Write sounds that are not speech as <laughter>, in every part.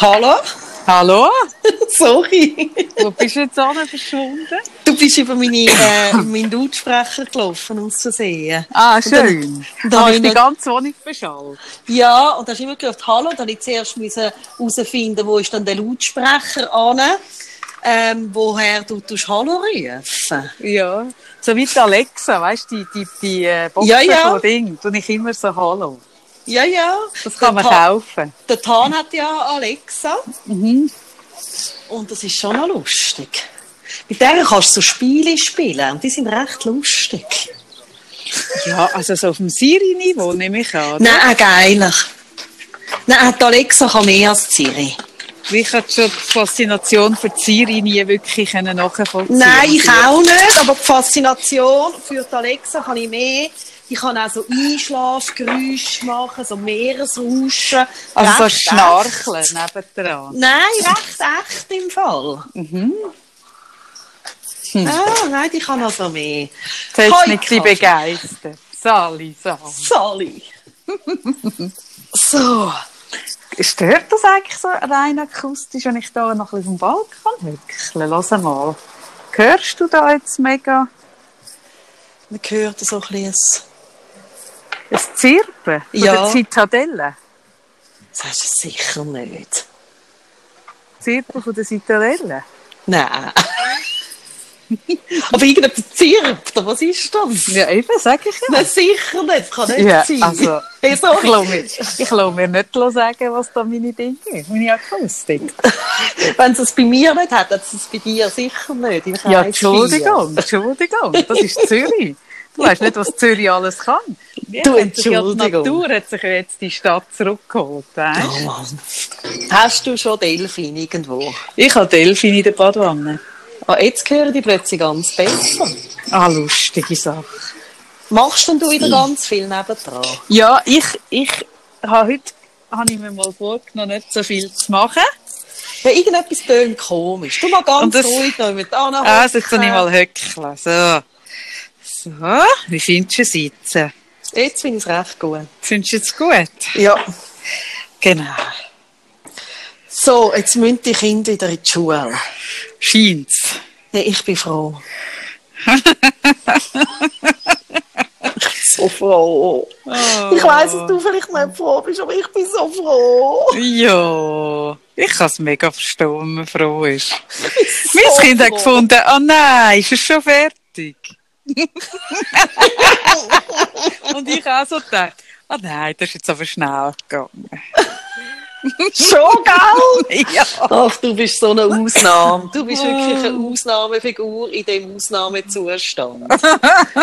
Hallo? Hallo? <laughs> Sorry. Wo bist du jetzt an verschwunden? Du bist über meine, äh, meinen Lautsprecher gelaufen, um zu sehen. Ah, schön. Und Da dann- habe ich die nicht- ganze Wohnung beschallt. Ja, und da hast du immer gehört, Hallo. Dann habe ich zuerst herausfinden, wo ist dann der Lautsprecher an, ähm, woher du tust Hallo rufen. Ja. So wie die Alexa, weißt du, die, die, die äh, Boxen Ja, ja. Ding. Tue ich immer so Hallo. Ja, ja. Das kann man kaufen. Der Tan hat ja Alexa. Mhm. Und das ist schon noch lustig. Mit der kannst du so Spiele spielen und die sind recht lustig. Ja, also so auf dem Siri-Niveau nehme ich an. oder? Nein, geiler. Nein, die Alexa kann mehr als Siri. Ich habe schon die Faszination für die Siri nie wirklich nachvollziehen. Nein, ich auch nicht, aber die Faszination für die Alexa kann ich mehr. Ich kann auch so Einschlafgeräusche machen, so Meeresrauschen. Also so Recht Schnarcheln echt. nebendran. Nein, recht echt im Fall. Mhm. Ah, nein, die kann also mehr. Das hat Hoi, mich ein begeistert. Sali, Sali. Sally. <laughs> so. Stört das eigentlich so rein akustisch, wenn ich da noch ein bisschen vom Balkon hückle? Lass mal. Hörst du da jetzt mega Man hört so ein bisschen. Ein Zirpen Ja. der Zitadelle? Das hast du sicher nicht. Zirpen von der Zitadelle? Nein. <laughs> Aber irgendetwas zirpt, oder was ist das? Ja, eben, sag ich ja. Nein, sicher nicht. Das kann nicht Ja, sein. also, hey, Ich lasse mir, ich lasse mir nicht sagen, was da meine Dinge sind, meine Akustik. <laughs> Wenn es es bei mir nicht hat, hat es es bei dir sicher nicht. Ich Ja, Entschuldigung, Entschuldigung, das ist Zürich. Du weißt nicht, was Zürich alles kann. Ja, Du, ja die Entschuldigung. Natur hat sich ja jetzt die Stadt zurückgeholt. Weißt? Oh Mann. Hast du schon Delfin irgendwo? Ich habe Delfin in der Badwanne. Ah, jetzt hören die plötzlich ganz besser. Ah, lustige Sache. Machst denn du wieder ganz viel nebendran? Ja, ich, ich habe heute habe ich mir mal vorgenommen, nicht so viel zu machen. Ja, irgendetwas tönt komisch. Du mal ganz das- ruhig noch mit Anna. Also, jetzt kann ich mal höckeln. So. So, wie findest du es jetzt? Jetzt finde ich es recht gut. Findest du es gut? Ja. Genau. So, jetzt müssen die Kinder wieder in die Schule. Scheint's. Ja, ich bin froh. ich <laughs> bin so froh. Oh. Ich weiss, dass du vielleicht nicht froh bist, aber ich bin so froh. Ja, ich kann es mega verstehen, wenn man froh ist. So Mein Kind hat gefunden, oh nein, ist es schon fertig? <laughs> Und ich auch so gedacht, oh nein, das ist jetzt aber schnell gegangen. <laughs> Schon, gell? ja. Ach, du bist so eine Ausnahme. Du bist wirklich eine Ausnahmefigur in dem Ausnahmezustand.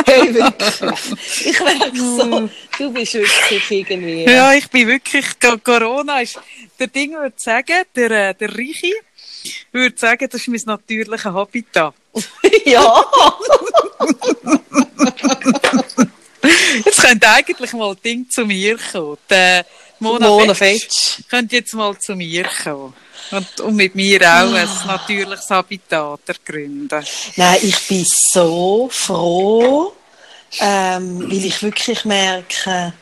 Hey, wirklich. Ich merke so, du bist wirklich irgendwie. Ja, ich bin wirklich, Co- Corona ist, der Ding würde sagen, der, äh, der Reiche würde sagen, das ist mein natürliches Habitat. <laughs> ja. Jetzt könnte eigentlich mal Ding zu mir kommen. Der Mona, Mona Fetsch könnte jetzt mal zu mir kommen. Und, und mit mir auch ein natürliches Habitat ergründen. Nein, ich bin so froh, ähm, weil ich wirklich merke,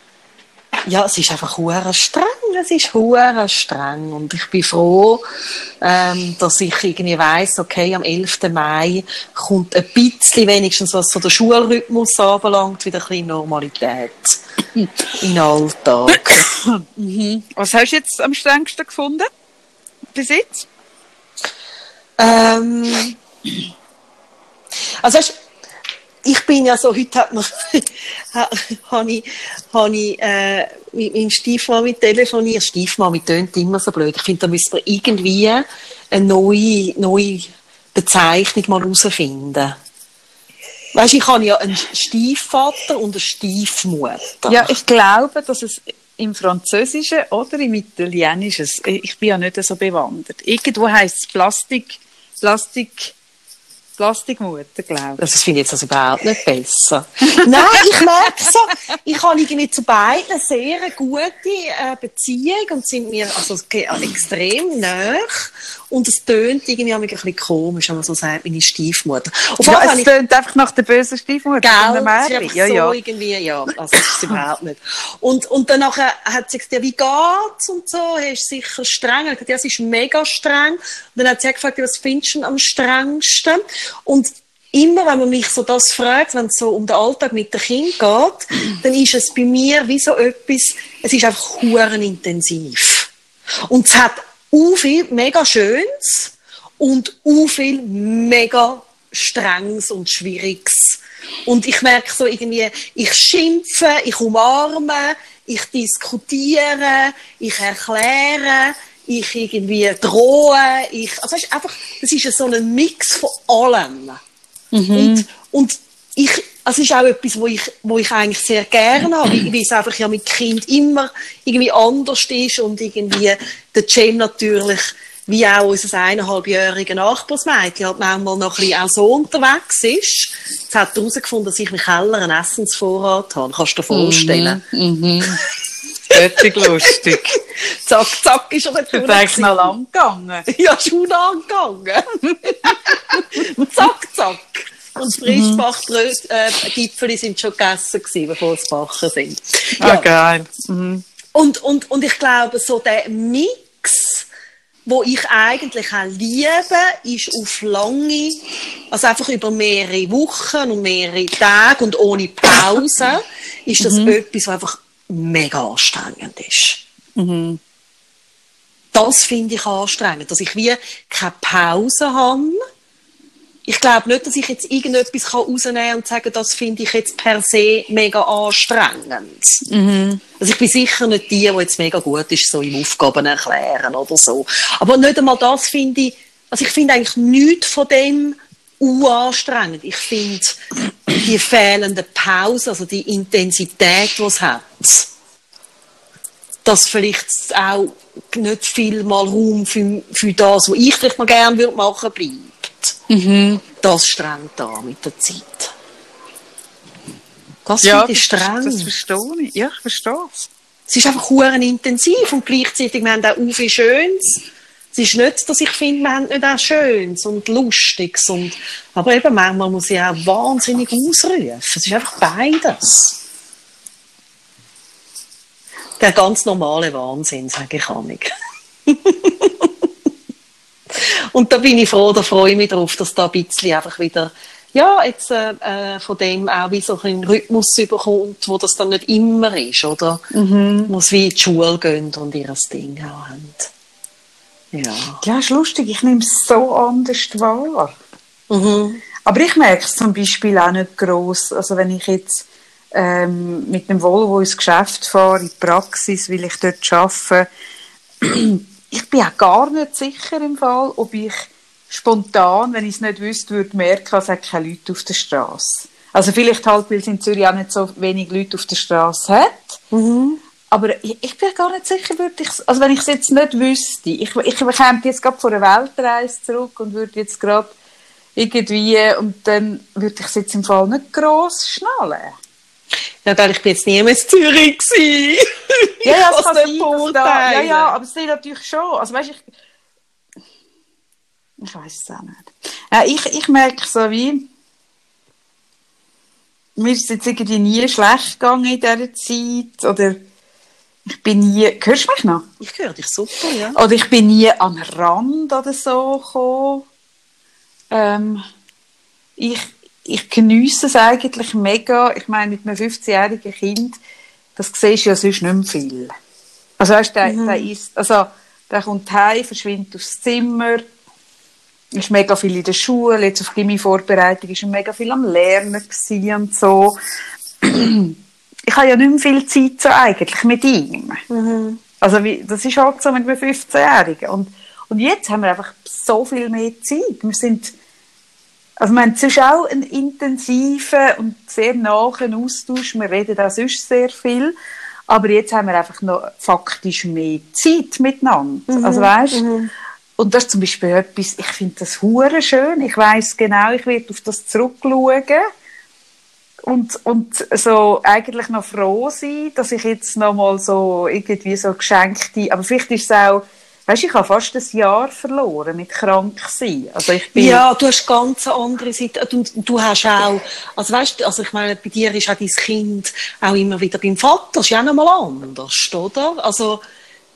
ja, es ist einfach streng, es ist hure streng und ich bin froh, ähm, dass ich irgendwie weiss, okay, am 11. Mai kommt ein bisschen wenigstens, was so der Schulrhythmus anbelangt, wieder ein bisschen Normalität in den Alltag. Was hast du jetzt am strengsten gefunden? Bis jetzt? Ähm, also weisst, ich bin ja so, heute hat man, ha- habe ich, habe ich äh, mit meinem Stiefmami telefoniert. Stiefmami tönt immer so blöd. Ich finde, da müsste man irgendwie eine neue, neue Bezeichnung mal herausfinden. Weißt, ich habe ja einen Stiefvater und eine Stiefmutter. Ja, ich glaube, dass es im Französischen oder im Italienischen, ich bin ja nicht so bewandert. Irgendwo heisst es Plastik, Plastik, Plastikmutter, glaube ich. Das finde ich jetzt also überhaupt nicht besser. <laughs> Nein, ich merke so, ich habe irgendwie zu beiden sehr eine gute äh, Beziehung und sind mir also extrem nah. Und es tönt irgendwie ein bisschen komisch, wenn man so sagt, meine Stiefmutter. Auf ja, es tönt einfach nach der bösen Stiefmutter. Gell, es ist ja, so ja. irgendwie, ja, also ist überhaupt nicht. Und, und dann hat sie gesagt, wie geht's und so, hast sicher streng. Ich gesagt, ja, es ist mega streng. Und dann hat sie gefragt, was findest du am strengsten? Und immer, wenn man mich so das fragt, wenn es so um den Alltag mit dem Kind geht, dann ist es bei mir wie so etwas, es ist einfach huren intensiv. Und es hat u viel mega Schönes und u viel mega Strenges und Schwieriges. Und ich merke so irgendwie, ich schimpfe, ich umarme, ich diskutiere, ich erkläre, ich irgendwie drohe, ich, also einfach, das ist so ein Mix von allem. Mhm. Und, und ich, es ist auch etwas, wo ich, wo ich eigentlich sehr gerne habe, weil es einfach ja mit Kind immer irgendwie anders ist und irgendwie der Cem natürlich, wie auch unser eineinhalbjähriger Nachbarsmädchen halt manchmal noch ein bisschen auch so unterwegs ist. Jetzt hat er herausgefunden, dass ich im Keller einen Essensvorrat habe. Kannst du dir vorstellen? Mhm. Mhm. <laughs> Göttig lustig. zack, zack ist er nicht Du bist noch lang gegangen. <laughs> Ja, schon lang gegangen. <laughs> zack, zack. Und das Frischbachgipfel äh, sind schon gegessen gewesen, bevor sie backen sind. Ah, ja. Ah, geil. Mhm. Und, und, und ich glaube, so der Mix, wo ich eigentlich auch liebe, ist auf lange, also einfach über mehrere Wochen und mehrere Tage und ohne Pause, ist das mhm. etwas, was einfach mega anstrengend ist. Mhm. Das finde ich anstrengend, dass ich wie keine Pause habe. Ich glaube nicht, dass ich jetzt irgendetwas rausnehmen kann und sagen, das finde ich jetzt per se mega anstrengend. Mhm. Also ich bin sicher nicht die, die jetzt mega gut ist, so im Aufgaben erklären oder so. Aber nicht einmal das finde ich, also ich finde eigentlich nichts von dem anstrengend. Ich finde die fehlende Pause, also die Intensität, die es hat, dass vielleicht auch nicht viel mal Raum für, für das, was ich vielleicht mal gerne würde machen, bleibt. Mhm. Das strengt da mit der Zeit. Das ja, ich streng. Das, das verstehe ich. Ja, ich verstehe es. Es ist einfach intensiv und gleichzeitig wir haben auch viel Schönes es ist nicht, dass ich finde, wir haben nicht auch Schönes und Lustiges. Und, aber eben, manchmal muss ich auch wahnsinnig ausrufen. Es ist einfach beides. Der ganz normale Wahnsinn, sage ich auch nicht. <laughs> <laughs> und da bin ich froh, da freue ich mich darauf, dass da ein bisschen einfach wieder ja, jetzt äh, äh von dem auch wie so ein Rhythmus überkommt, wo das dann nicht immer ist, oder? Mhm. Muss wie in die Schule gehen und ihr Ding auch haben. Ja. Ja, ist lustig. Ich nehme es so anders wahr. Mhm. Aber ich merke es zum Beispiel auch nicht gross. Also wenn ich jetzt ähm, mit dem Volvo ins Geschäft fahre, in die Praxis, weil ich dort arbeite, ich bin auch gar nicht sicher im Fall, ob ich spontan, wenn ich es nicht wüsste, würde merken, es hat keine Leute auf der Straße. Also vielleicht halt, weil es in Zürich auch nicht so wenig Leute auf der Straße hat. Mhm. Aber ich, ich, bin gar nicht sicher, würde ich, also wenn ich es jetzt nicht wüsste, ich, ich käme jetzt gerade von einer Weltreise zurück und würde jetzt gerade irgendwie, und dann würde ich es jetzt im Fall nicht gross schnallen. Ja, ich bin jetzt nie mehr in Zürich gewesen. <laughs> ja, ja, das kann sein, da, ja, ja, aber es ist natürlich schon, also weißt ich, ich weiß es auch nicht. Ja, ich, ich merke so wie, mir ist es jetzt irgendwie nie schlecht gegangen in dieser Zeit, oder ich bin nie, hörst du mich noch? Ich höre dich super, ja. Oder ich bin nie an den Rand oder so gekommen. Ähm, ich, ich genieße es eigentlich mega. Ich meine, mit einem 15-jährigen Kind, das siehst du ja sonst nicht mehr viel. Also weißt, der, mhm. der, ist, also, der kommt heim, verschwindet aufs Zimmer, ist mega viel in der Schule, jetzt auf Gimmi-Vorbereitung ist er mega viel am Lernen und so <clears throat> ich habe ja nicht mehr viel Zeit so eigentlich mit ihm. Mhm. Also wie, das ist halt so mit einem 15-Jährigen. Und, und jetzt haben wir einfach so viel mehr Zeit. Wir sind, also wir haben sonst auch einen intensiven und sehr nahen Austausch. Wir reden auch sonst sehr viel. Aber jetzt haben wir einfach noch faktisch mehr Zeit miteinander. Mhm. Also weißt, mhm. Und das ist zum Beispiel etwas, ich finde das hure schön. Ich weiß genau, ich werde auf das zurückschauen und, und so eigentlich noch froh sein, dass ich jetzt noch mal so irgendwie so geschenkte, aber vielleicht ist es auch, weißt, ich habe fast ein Jahr verloren mit krank sein. Also ich bin Ja, du hast ganz andere Seite. Du, du hast auch, also weißt, also ich meine, bei dir ist auch dein Kind auch immer wieder beim Vater. Das ist ja auch noch mal anders, oder? Also,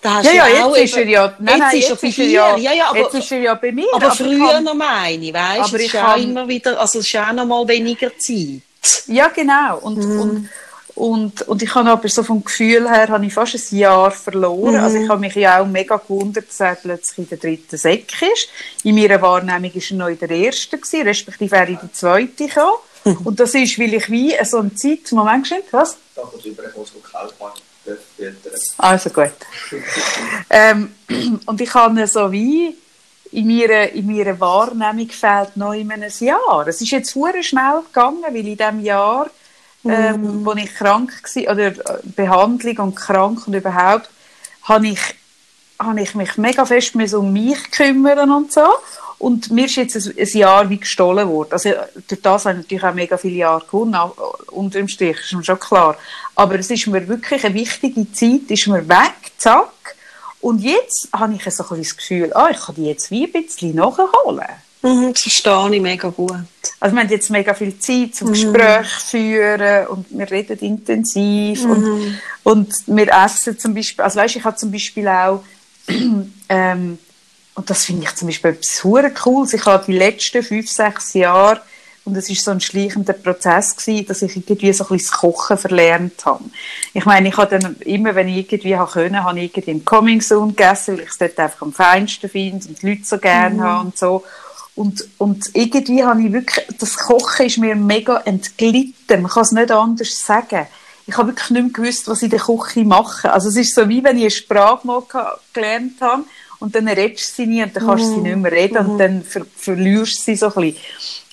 da hast ja, du ja, auch jetzt ist er ja, nein, jetzt nein, ist er jetzt bei ist er ja, ja, ja, aber, jetzt ist er ja bei mir. aber ich früher kann- noch meine weißt Aber du? Ich kann- immer wieder, also es ist auch noch mal weniger Zeit. Ja, genau. Und, Mhm. und, und, und ich habe aber so vom Gefühl her, habe ich fast ein Jahr verloren. Also Mhm. ich habe mich ja auch mega gewundert, dass er plötzlich in der dritten Säcke ist. In meiner Wahrnehmung war er noch in der ersten, gewesen, respektive wäre in die zweite gekommen. Mhm. Und das ist, weil ich wie so eine Zeit, Moment, geschwind, was? Da kommt gekauft haben. Füttern. Also gut. ähm, und ich habe so wie in meiner, in meiner Wahrnehmung fehlt noch in einem Jahr. Es ist jetzt sehr schnell gegangen, weil in dem Jahr, ähm, wo ich krank war, oder äh, Behandlung und krank und überhaupt, habe ich, habe ich mich mega fest um mich kümmern und so. Und mir ist jetzt ein, ein Jahr wie gestohlen worden. Also, durch das habe ich natürlich auch mega viele Jahre gewonnen, auch unter dem Strich, ist mir schon klar. Aber es ist mir wirklich eine wichtige Zeit, ist mir weg, zack. Und jetzt habe ich so ein das Gefühl, ah, ich kann die jetzt wie ein bisschen nachholen. Mhm, das verstehe ich mega gut. Also wir haben jetzt mega viel Zeit zum Gespräch führen und wir reden intensiv und, und wir essen zum Beispiel, also weißt, ich habe zum Beispiel auch <clears throat> ähm, und das finde ich zum Beispiel etwas super Cooles. Ich habe die letzten fünf, sechs Jahre und es ist so ein schleichender Prozess gewesen, dass ich irgendwie so ein bisschen das Kochen verlernt habe. Ich meine, ich habe dann immer, wenn ich irgendwie habe können, habe ich irgendwie im Coming Soon gegessen, weil ich es dort einfach am feinsten finde und die Leute so gerne haben und so. Und, und irgendwie habe ich wirklich, das Kochen ist mir mega entglitten. Man kann es nicht anders sagen. Ich habe wirklich nicht mehr gewusst, was ich in der Küche mache. Also es ist so, wie wenn ich eine Sprache mal ge- gelernt habe und dann redest du sie nie und dann kannst du sie nicht mehr reden und dann ver verlierst du sie so ein bisschen.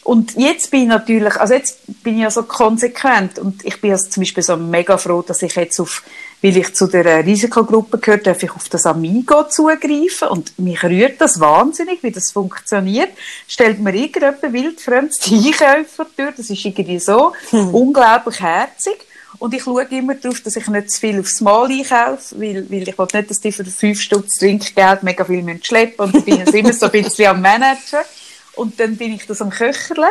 Und jetzt bin ich natürlich, also jetzt bin ich ja so konsequent und ich bin also zum Beispiel so mega froh, dass ich jetzt auf, weil ich zu der Risikogruppe gehöre, darf ich auf das Amigo zugreifen und mich rührt das wahnsinnig, wie das funktioniert. Stellt mir irgendjemand wildfremdes Einkäufer vor die Tür, das ist irgendwie so unglaublich herzig. Und ich schaue immer darauf, dass ich nicht zu viel aufs Mal einkaufe, weil, weil ich will nicht, dass die für fünf Stutz Trinkgeld mega viel müssen schleppen und dann bin ich immer so ein bisschen am Managen. Und dann bin ich das am Köcherle.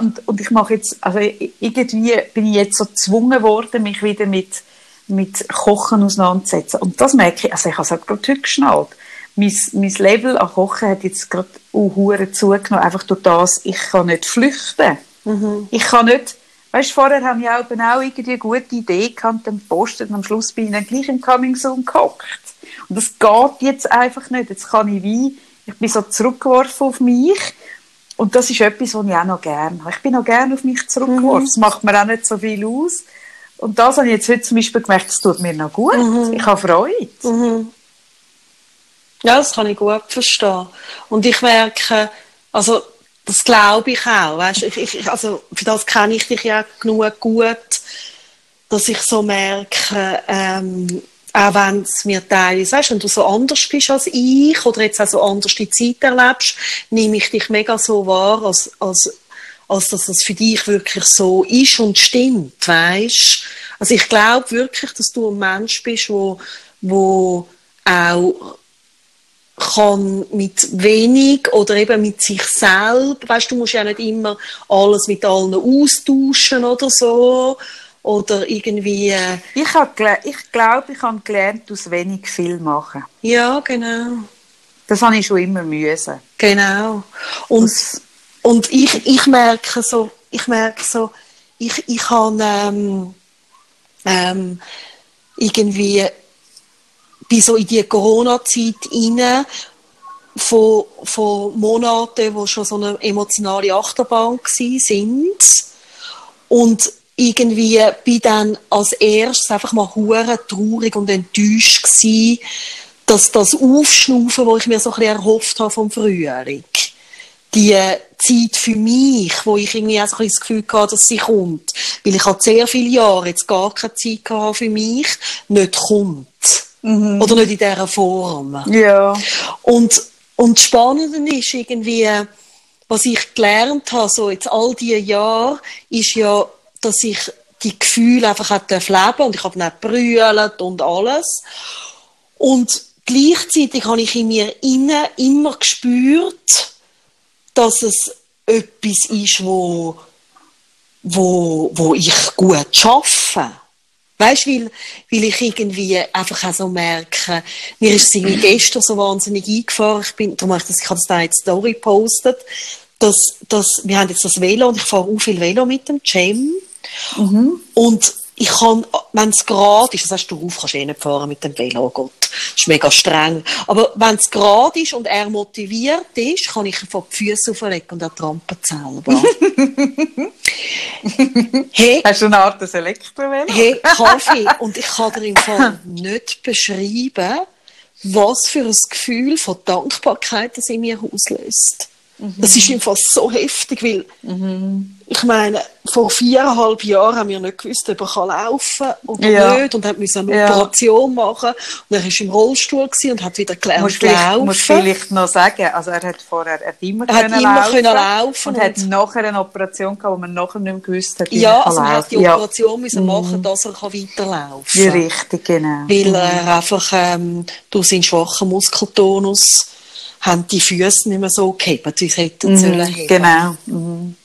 Und, und ich mache jetzt, also irgendwie bin ich jetzt so gezwungen worden, mich wieder mit, mit Kochen auseinanderzusetzen. Und das merke ich, also ich habe es halt gerade heute geschnallt. Mein, mein Level an Kochen hat jetzt gerade auch zugenommen, einfach durch das, ich kann nicht flüchten. Ich kann nicht, weißt du, vorher haben wir auch genau irgendwie eine gute Idee gehabt, dann postet und am Schluss bin ich dann gleich im Coming Soon gehockt. Und das geht jetzt einfach nicht. Jetzt kann ich wie, ich bin so zurückgeworfen auf mich. Und das ist etwas, was ich auch noch gerne habe. Ich bin auch gerne auf mich zurückgeworfen. Das macht mir auch nicht so viel aus. Und das habe ich jetzt heute zum Beispiel gemerkt, das tut mir noch gut. Ich habe Freude. Ja, das kann ich gut verstehen. Und ich merke, also, das glaube ich auch, weißt, ich, ich, also, für das kenne ich dich ja genug gut, dass ich so merke, ähm, auch wenn es mir teilweise, weißt, wenn du so anders bist als ich oder jetzt auch so anders die Zeit erlebst, nehme ich dich mega so wahr, als, als, als dass das für dich wirklich so ist und stimmt, weißt? Also ich glaube wirklich, dass du ein Mensch bist, wo, wo auch kann mit wenig oder eben mit sich selbst, weißt du, musst ja nicht immer alles mit allen austauschen oder so oder irgendwie, äh, Ich, gele- ich glaube, ich habe gelernt, aus wenig viel machen. ja, genau, Das habe ich schon immer müssen. genau. Und, Das- und ich, ich merke so, ich merke so, ich, ich habe ähm, ähm, irgendwie bin so in die Corona-Zeit rein, von, von Monaten, wo schon so eine emotionale Achterbahn gsi sind. Und irgendwie bin dann als erstes einfach mal hure traurig und enttäuscht gsi, dass das Aufschnaufen, wo ich mir so ein erhofft habe vom Frühling, die Zeit für mich, wo ich irgendwie auch so ein das Gefühl hatte, dass sie kommt, weil ich halt sehr viele Jahre jetzt gar keine Zeit gehabt für mich, nicht kommt. Oder nicht in dieser Form. Ja. Und, und das Spannende ist irgendwie, was ich gelernt habe, so jetzt all diese Jahre, ist ja, dass ich die Gefühle einfach auch leben und ich habe nicht brüllt und alles. Und gleichzeitig habe ich in mir innen immer gespürt, dass es etwas ist, wo, wo, wo ich gut schaffe. Weißt du, weil, weil ich irgendwie einfach auch so merke, mir ist es gestern so wahnsinnig eingefahren, ich bin, darum habe ich das, ich habe das da jetzt Story gepostet, dass, dass, wir haben jetzt das Velo und ich fahre auch viel Velo mit dem Cem. Und ich kann, wenn es gerade ist, das heißt, du rauf kannst eh nicht fahren mit dem Velo, oh Gott, das ist mega streng. Aber wenn es gerade ist und er motiviert ist, kann ich ihm von die Füße auflegen und er trampelt selber. hey, Hast du eine Art des Elektrovelo? hey, Kaffee. Und ich kann dir im Fall nicht beschreiben, was für ein Gefühl von Dankbarkeit das in mir auslöst. Das ist im Fall so heftig, weil ich meine, vor viereinhalb Jahren haben wir nicht gewusst, ob er kann laufen oder Ja. nicht und haben müssen eine Ja. Operation machen und er war im Rollstuhl und hat wieder gelernt Musst zu vielleicht, musst laufen. vielleicht noch sagen, also er hat vorher er hat immer, Er hat können immer laufen, können laufen und, hat und- nachher eine Operation gehabt, wo man nachher nicht mehr gewusst hat, wie Ja, also kann man hat die laufen. Ja. Operation müssen machen, dass er kann weiterlaufen Ja, kann. richtig, genau. weil er einfach ähm, durch seinen schwachen Muskeltonus haben die Füße nicht mehr so gehabt, wie sie hätten sollen Mhm, haben. genau. Mhm.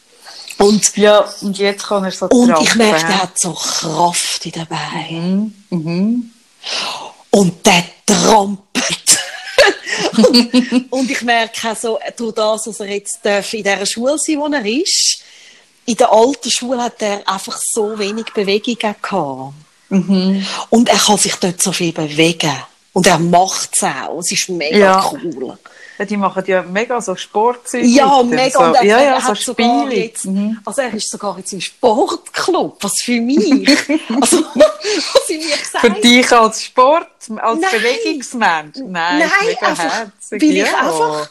Und, Ja, und jetzt kann er so und ich trampeln, merke, ja. er hat so Kraft in den Beinen. Mhm. Mhm. Und der trampelt. und, <laughs> und ich merke auch so, durch das, dass er jetzt darf in dieser Schule sein wo er ist, in der alten Schule hat er einfach so wenig Bewegung gehabt. Mhm. Und er kann sich dort so viel bewegen. Und er macht es auch. Es ist mega Ja. cool. Ja, die machen ja mega so Sportzeug. Ja, mega. So, und er, ja, ja, er so sogar Spiele. jetzt, Mhm. also er ist sogar jetzt im Sportclub, was für mich, <laughs> also, was ich mir gesagt Für dich als Sport, als Nein. Bewegungsmensch? Nein, Nein, mega einfach, herzig. weil ich ja. einfach,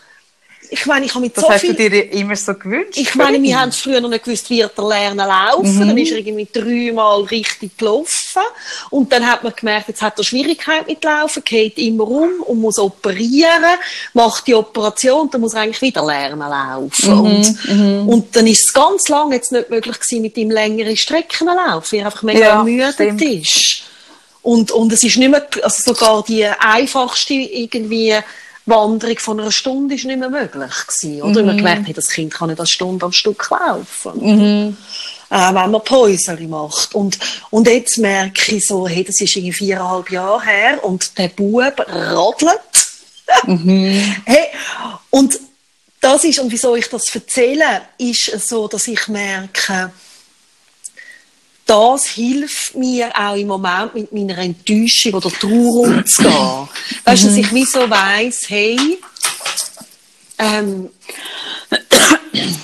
ich meine, ich habe mit Das so hast viel, du dir immer so gewünscht? ich meine, wir haben früher noch nicht gewusst, wie er lernen laufen, Mhm. dann ist er irgendwie dreimal richtig gelaufen und dann hat man gemerkt, jetzt hat er Schwierigkeit mit Laufen, geht immer um und muss operieren, macht die Operation, dann muss er eigentlich wieder lernen laufen Mhm, und, und dann ist es ganz lange jetzt nicht möglich gewesen, mit ihm längere Strecken zu laufen, weil er einfach mega Ja, stimmt. ist. Und, und es ist nicht mehr, also sogar die einfachste irgendwie Wanderung von einer Stunde ist nicht mehr möglich gewesen. Oder man gemerkt hat, das Kind kann nicht eine Stunde am Stück laufen. Äh, wenn man Päuschen macht. Und, und jetzt merke ich so, hey, das ist irgendwie viereinhalb Jahre her und der Bub radelt. <laughs> hey, und das ist, und wieso ich das erzähle, ist so, dass ich merke, das hilft mir auch im Moment mit meiner Enttäuschung oder Trauer umzugehen. Weißt du, dass ich wie so weiss, hey, ähm,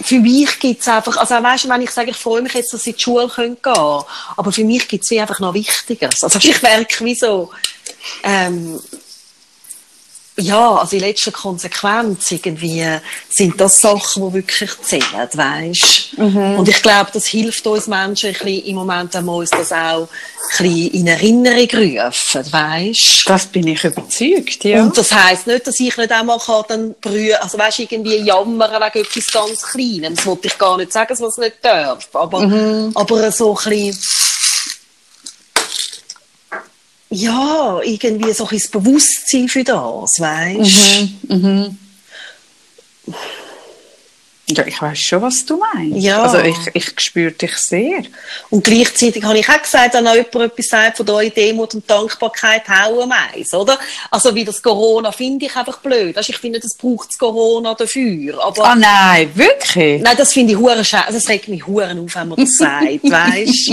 für mich gibt es einfach, also weißt du, wenn ich sage, ich freue mich jetzt, dass sie in die Schule gehen können, aber für mich gibt es einfach noch Wichtiges. Also <laughs> ich merke wie so, ähm, ja, also in letzter Konsequenz irgendwie sind das Sachen, die wirklich zählen, weißt? Und ich glaube, das hilft uns Menschen ein bisschen, im Moment wir uns das auch ein bisschen in Erinnerung rufen, weißt? Das bin ich überzeugt, ja. Und das heisst nicht, dass ich nicht einmal kann dann brühen, also weißt, irgendwie jammern wegen etwas ganz Kleinem. Das wollte ich gar nicht sagen, dass man es nicht darf. Aber, aber so ein bisschen, ja, irgendwie so ein bisschen das Bewusstsein für das, weißt? ja, ich weiß schon, was du meinst. Ja. Also ich, ich spüre dich sehr. Und gleichzeitig habe ich auch gesagt, wenn auch jemand etwas sagt von eurer Demut und Dankbarkeit, hauen meins, oder? Also wie das Corona finde ich einfach blöd. Weißt, ich finde, das braucht das Corona dafür. Aber Ah nein, wirklich? Nein, das finde ich hure scheiße. Also, es regt mich huren auf, wenn man das <laughs> sagt, weißt?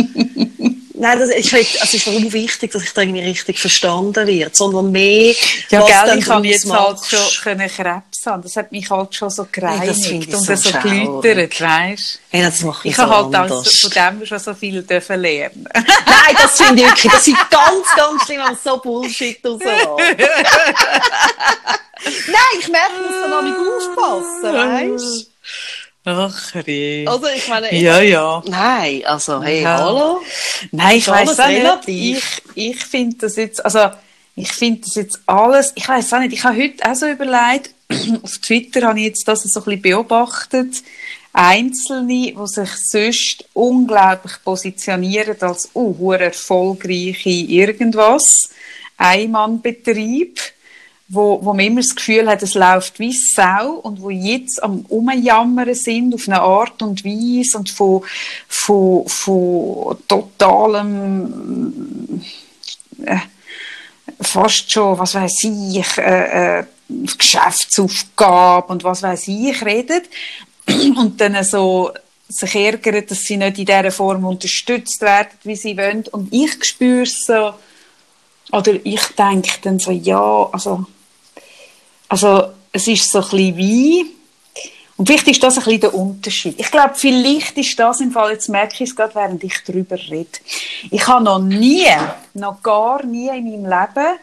Nein, das ist, halt- also, es ist warum wichtig, dass ich da irgendwie richtig verstanden wird, sondern mehr, Ja, was gell, ich habe jetzt halt schon können Krebs haben. Das hat mich halt schon so Hey, gereinigt ich und so so geläutert, weißt Ja, das macht Ich so habe halt also von dem schon so viel dürfen lernen. <laughs> Nein, das finde ich wirklich, das ist ganz, ganz schlimm, wenn so Bullshit rauslässt. <laughs> Nein, ich merke, muss da noch nicht aufpassen, weißt Ach, je. Also, ich meine, Ja, ja. Nein, also, hey, Ja. hallo? Nein, ich weiß auch nicht. Ich, ich finde das jetzt, also ich finde das jetzt alles, ich weiß auch nicht, ich habe heute auch so überlegt, <clears throat> auf Twitter habe ich jetzt das so ein bisschen beobachtet, Einzelne, die sich sonst unglaublich positionieren als uh, hure erfolgreiche irgendwas, Einmannbetrieb, wo, wo man immer das Gefühl hat, es läuft wie Sau und wo jetzt am Umjammern sind auf eine Art und Weise und von, von, von totalem äh, fast schon, was weiß ich, äh, äh, Geschäftsaufgabe und was weiß ich redet <clears throat> und dann so sich ärgern, dass sie nicht in dieser Form unterstützt werden, wie sie wollen. Und ich spüre so, oder ich denke dann so, ja, also, also es ist so ein bisschen wie, und vielleicht ist das ein bisschen der Unterschied. Ich glaube, vielleicht ist das im Fall, jetzt merke ich es gerade, während ich darüber rede. Ich habe noch nie, noch gar nie in meinem Leben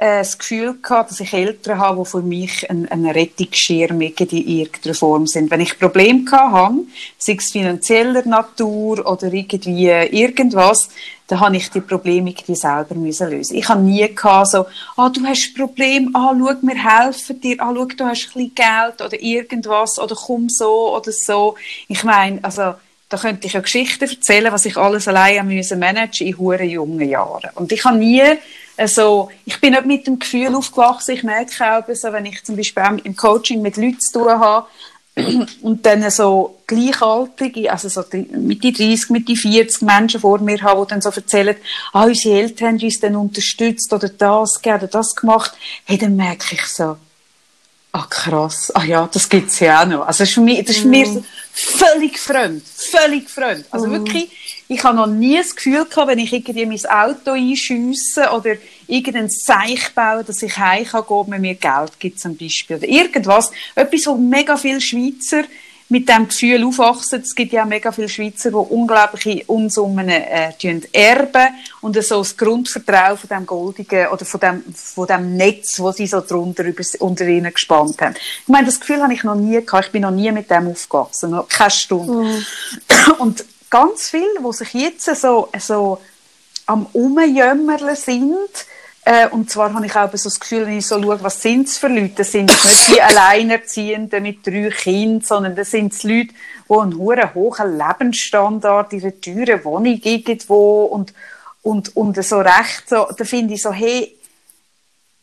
äh, das Gefühl gehabt, dass ich Eltern habe, die für mich ein, ein Rettungsschirm in irgendeiner Form sind. Wenn ich Probleme hatte, sei es finanzieller Natur oder irgendwie irgendwas, dann habe ich die Probleme irgendwie selber lösen. Ich habe nie gehabt, so, ah, du hast ein Problem, ah, schau, wir helfen dir, ah, schau, du hast ein bisschen Geld oder irgendwas oder komm so oder so. Ich meine, also, da könnte ich ja Geschichten erzählen, was ich alles alleine managen musste in huren jungen Jahren. Und ich habe nie also, ich bin nicht mit dem Gefühl aufgewachsen, ich merke auch, also, wenn ich zum Beispiel auch im Coaching mit Leuten zu tun habe, <clears throat> und dann so gleichaltrige, also so mit die 30, mit die 40 Menschen vor mir haben, die dann so erzählen, ah, unsere Eltern haben uns dann unterstützt oder das gegeben oder das gemacht, hey, dann merke ich so, ah krass, ah ja, das gibt's ja auch noch. Also das ist, mir, das ist mir mm. völlig fremd, völlig fremd. Also mm. wirklich, ich habe noch nie das Gefühl gehabt, wenn ich irgendwie mein Auto einschiesse oder irgendein Seich baue, dass ich heim kann gehen, wenn mir Geld gibt zum Beispiel. Oder irgendwas. Etwas, wo mega viele Schweizer mit dem Gefühl aufwachsen. Es gibt ja mega viele Schweizer, die unglaubliche Unsummen äh, erben und so das Grundvertrauen von dem goldigen oder von dem, von dem Netz, wo sie so drunter über, unter ihnen gespannt haben. Ich meine, das Gefühl habe ich noch nie gehabt. Ich bin noch nie mit dem aufgewachsen. Noch keine Stunde. Mm. Und ganz viele, die sich jetzt so, so am Umjämmerle sind, äh, und zwar habe ich auch so das Gefühl, wenn ich so schaue, was sind es für Leute, das sind nicht die Alleinerziehenden mit drei Kindern, sondern das sind Leute, die einen hohen, hohen Lebensstandard in einer teuren Wohnung irgendwo und, und, und so recht so, da finde ich so, hey,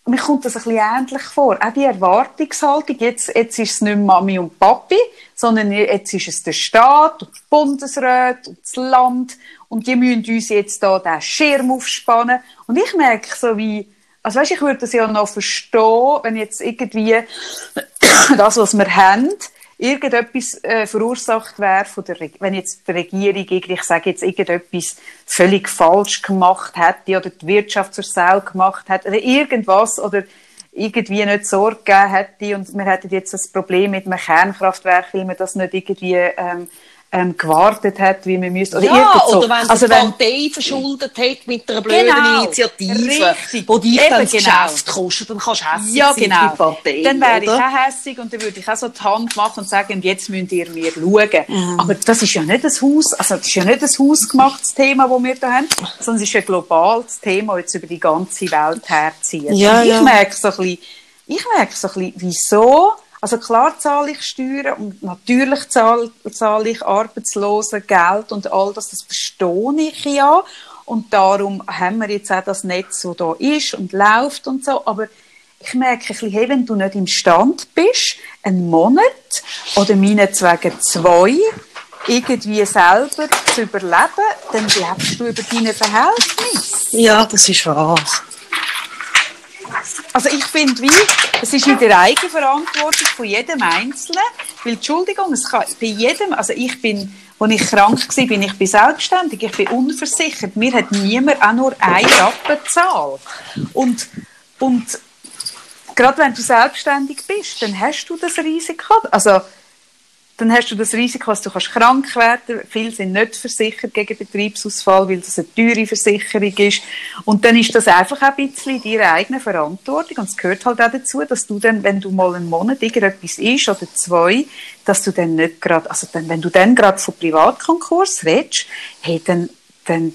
mir kommt das ein bisschen ähnlich vor. Auch die Erwartungshaltung, jetzt, jetzt ist es nicht Mami und Papi, sondern jetzt ist es der Staat und die Bundesrat und das Land und die müssen uns jetzt da den Schirm aufspannen. Und ich merke so wie, also weißt, ich würde das ja noch verstehen, wenn jetzt irgendwie <coughs> das, was wir haben, irgendetwas äh, verursacht wäre von der, wenn jetzt die Regierung, ich sage jetzt irgendetwas völlig falsch gemacht hätte oder die Wirtschaft zur Sau gemacht hätte oder irgendwas oder irgendwie nicht Sorge gegeben hätte und wir hätten jetzt das Problem mit einem Kernkraftwerk, weil man das nicht irgendwie ähm, ähm, gewartet hat, wie man müsste. Oder ja, so. oder wenn also die Partei verschuldet hat mit einer blöden genau, Initiative, richtig, die dich dann das genau. Geschäft kostet, dann kannst du hässlich ja, genau. sein Partei, Dann wäre ich auch hässig und dann würde ich auch so die Hand machen und sagen, jetzt müsst ihr mir schauen. Mhm. Aber das ist ja nicht ein Haus, also das ist ja nicht ein hausgemachtes Thema, das wir da haben, sondern es ist ein globales Thema, das jetzt über die ganze Welt herzieht. Ja, ich ja. merke so ein bisschen, ich merke so ein bisschen, wieso also klar zahle ich Steuern und natürlich zahle, zahle ich Arbeitslosengeld und all das, das verstehe ich ja. Und darum haben wir jetzt auch das Netz, das da ist und läuft und so. Aber ich merke ein bisschen, hey, wenn du nicht im Stand bist, einen Monat oder meinetwegen zwei, irgendwie selber zu überleben, dann lebst du über deine Verhältnisse. Ja, das ist wahr. Also ich finde, wie, es ist in der Eigenverantwortung von jedem Einzelnen, weil, Entschuldigung, es kann bei jedem, also ich bin, als ich krank war, bin ich bin selbstständig, ich bin unversichert, mir hat niemand auch nur eine Rappe gezahlt. Und, und gerade wenn du selbstständig bist, dann hast du das Risiko. Also dann hast du das Risiko, dass du kannst krank werden Viele sind nicht versichert gegen Betriebsausfall, weil das eine teure Versicherung ist. Und dann ist das einfach ein bisschen deine eigene Verantwortung. Und es gehört halt auch dazu, dass du dann, wenn du mal einen Monat irgendetwas ist oder zwei, dass du dann nicht gerade, also dann, wenn du dann gerade von Privatkonkurs redest, hey, dann, dann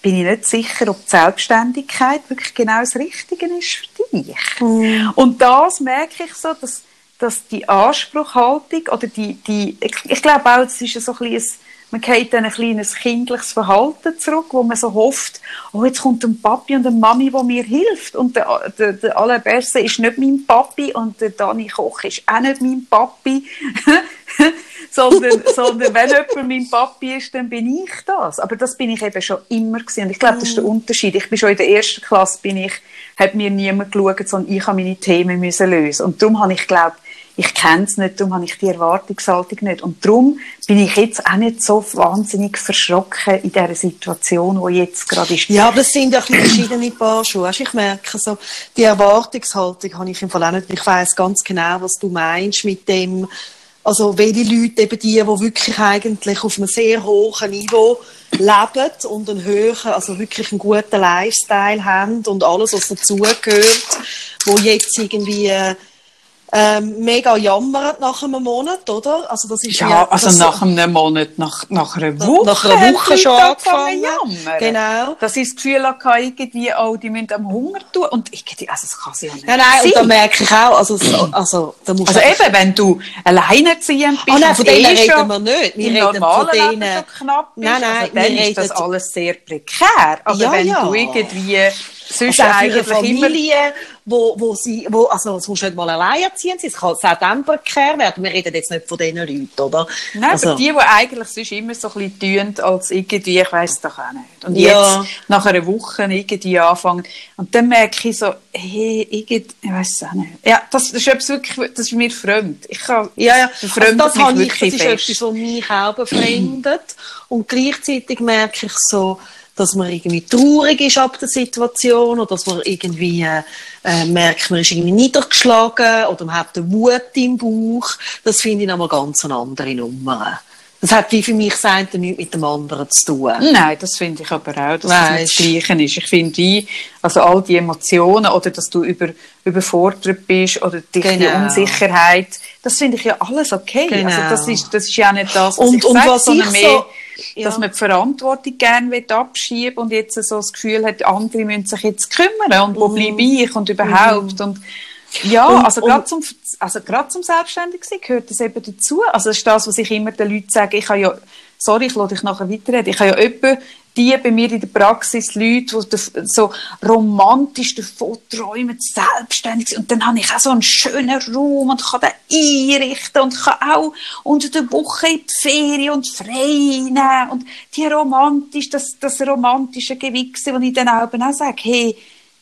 bin ich nicht sicher, ob die Selbstständigkeit wirklich genau das Richtige ist für dich. Mm. Und das merke ich so, dass dass die Anspruchhaltung oder die, die ich, ich glaube auch, es ist so ein, ein man geht dann ein kleines kindliches Verhalten zurück, wo man so hofft, oh, jetzt kommt ein Papi und eine Mami, die mir hilft. Und der, der, der Allerberse ist nicht mein Papi und der Dani Koch ist auch nicht mein Papi. <laughs> sondern, <laughs> sondern wenn jemand mein Papi ist, dann bin ich das. Aber das bin ich eben schon immer gewesen. Und ich glaube, das ist der Mhm. Unterschied. Ich bin schon in der ersten Klasse, bin ich, hat mir niemand geschaut, sondern ich habe meine Themen müssen lösen. Und darum habe ich glaube, ich kenne es nicht, darum habe ich die Erwartungshaltung nicht. Und darum bin ich jetzt auch nicht so wahnsinnig verschrocken in dieser Situation, die jetzt gerade ist. Ja, aber es sind ja verschiedene Paar Schuhe. Ich merke so, die Erwartungshaltung habe ich im Fall auch nicht. Ich weiss ganz genau, was du meinst mit dem, also welche Leute eben die, die wirklich eigentlich auf einem sehr hohen Niveau leben und einen höheren, also wirklich einen guten Lifestyle haben und alles, was dazugehört, wo jetzt irgendwie äh, ähm, mega jammern nach einem Monat, oder? Also das ist Ja, ja, also nach einem Monat, nach, nach einer Woche. nach einer Woche schon angefangen. jammern. Genau. Dass ich das Gefühl hatte, irgendwie, oh, die müssen am Hunger tun. Und irgendwie, also das kann sie ja nicht Ja, nein, sein. und da merke ich auch, also, so- also da musst Also eben, wenn du alleinerziehend bist, Ah, nein, von denen eh reden schon wir nicht. Wir reden von Leben denen- so knapp bist, Nein, nein, also dann ist das reden- alles sehr prekär. Aber Ja, wenn ja. du irgendwie sonst Also eigentlich. Familie, wo, wo sie, wo, also es muss nicht mal alleinerziehend sein, es kann dann prekär werden. Wir reden jetzt nicht von diesen Leuten, oder? Nein, also, aber die, die eigentlich sonst immer so ein bisschen tun, als irgendwie, ich weiss doch auch nicht. Und Ja. jetzt, nach einer Woche, irgendwie anfangen. Und dann merke ich so, hey, irgendwie, ich weiss auch nicht. Ja, das, das ist etwas wirklich, das ist mir fremd. Ich kann, ja, ja. das Also befremdet das, mich ich, wirklich das ist fest. etwas, was mich auch befremdet. Und gleichzeitig merke ich so, dass man irgendwie traurig ist ab der Situation oder dass man irgendwie äh, äh, merkt, man ist irgendwie niedergeschlagen oder man hat eine Wut im Bauch. Das finde ich nochmal ganz eine andere Nummer. Das hat wie für mich das eine nichts mit dem anderen zu tun. Nein, das finde ich aber auch, dass das nicht das Gleiche ist. Ich finde, also all die Emotionen oder dass du über, überfordert bist oder dich die Genau. Unsicherheit, das finde ich ja alles okay. Genau. Also das ist, das ist ja nicht das, was Und- ich und sage, was sondern ich mehr, so- ja. dass man die Verantwortung gerne will abschieben und jetzt so das Gefühl hat, andere müssen sich jetzt kümmern und wo bleibe ich und überhaupt und ja. Und- also gerade zum, also gerade zum Selbstständigsein gehört das eben dazu. Also das ist das, was ich immer den Leuten sage. Ich habe ja, sorry, ich lasse dich nachher weiterreden. Ich habe ja etwa die bei mir in der Praxis, Leute, die so romantisch davon träumen, selbstständig sind. Und dann habe ich auch so einen schönen Raum und kann den einrichten und kann auch unter der Woche in die Ferien und frei nehmen. Und die romantisch, das, das romantische Gewichse, wo ich dann eben auch sage, hey,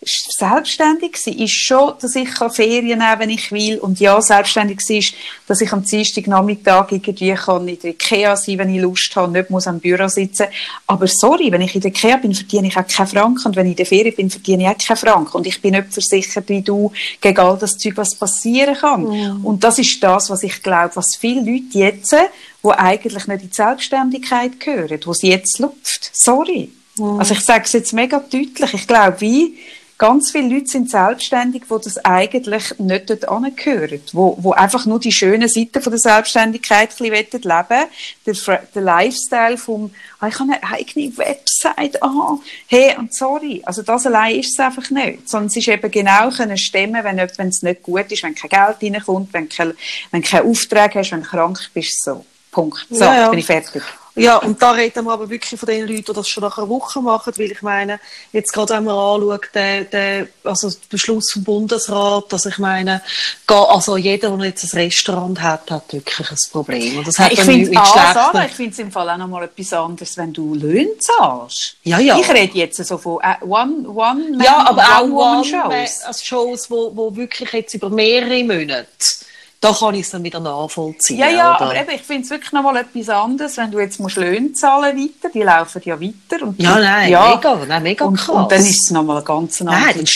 selbstständig sein ist schon, dass ich kann Ferien nehmen wenn ich will. Und ja, selbstständig sein ist, dass ich am Dienstag Nachmittag irgendwie kann in der Ikea sein, wenn ich Lust habe, nicht muss am Büro sitzen. Aber sorry, wenn ich in der Ikea bin, verdiene ich auch keinen Franken. Und wenn ich in der Ferien bin, verdiene ich auch keinen Franken. Und ich bin nicht versichert wie du gegen all das Zeug, was passieren kann. Und das ist das, was ich glaube, was viele Leute jetzt, die eigentlich nicht in die Selbstständigkeit gehören, wo sie jetzt lupft. Sorry. Also ich sage es jetzt mega deutlich. Ich glaube, wie ganz viele Leute sind selbstständig, wo das eigentlich nicht dort angehören, wo, wo einfach nur die schönen Seiten von der Selbstständigkeit ein bisschen leben der, der Lifestyle vom, ah, ich habe eine eigene Website, ah, hey, und sorry, also das allein ist es einfach nicht, sondern es ist eben genau können stemmen, wenn, wenn es nicht gut ist, wenn kein Geld reinkommt, wenn kein, wenn kein Auftrag hast, wenn du krank bist, so. Punkt. So, Ja, ja. bin ich fertig. Ja, und da reden wir aber wirklich von den Leuten, die das schon nach einer Woche machen, weil ich meine, jetzt gerade wenn man anschaut, der, der, also der Beschluss vom Bundesrat, dass ich meine, also jeder, der jetzt ein Restaurant hat, hat wirklich ein Problem. Und das hat ich finde ah, Sarah, ich finde es im Fall auch noch mal etwas anderes, wenn du Löhne zahlst. Ja, ja. Ich rede jetzt so von äh, One, one Man, Ja, aber auch One-Woman-Shows. One- also Shows, wo, wo wirklich jetzt über mehrere Monate, da kann ich es dann wieder nachvollziehen. Ja, ja, oder? aber eben, ich finde es wirklich noch mal etwas anderes, wenn du jetzt musst Löhne zahlen weiter, die laufen ja weiter. Und Ja, nein, ja. mega, nein, mega und, krass. und dann ist es noch mal eine ganz andere Nein, dann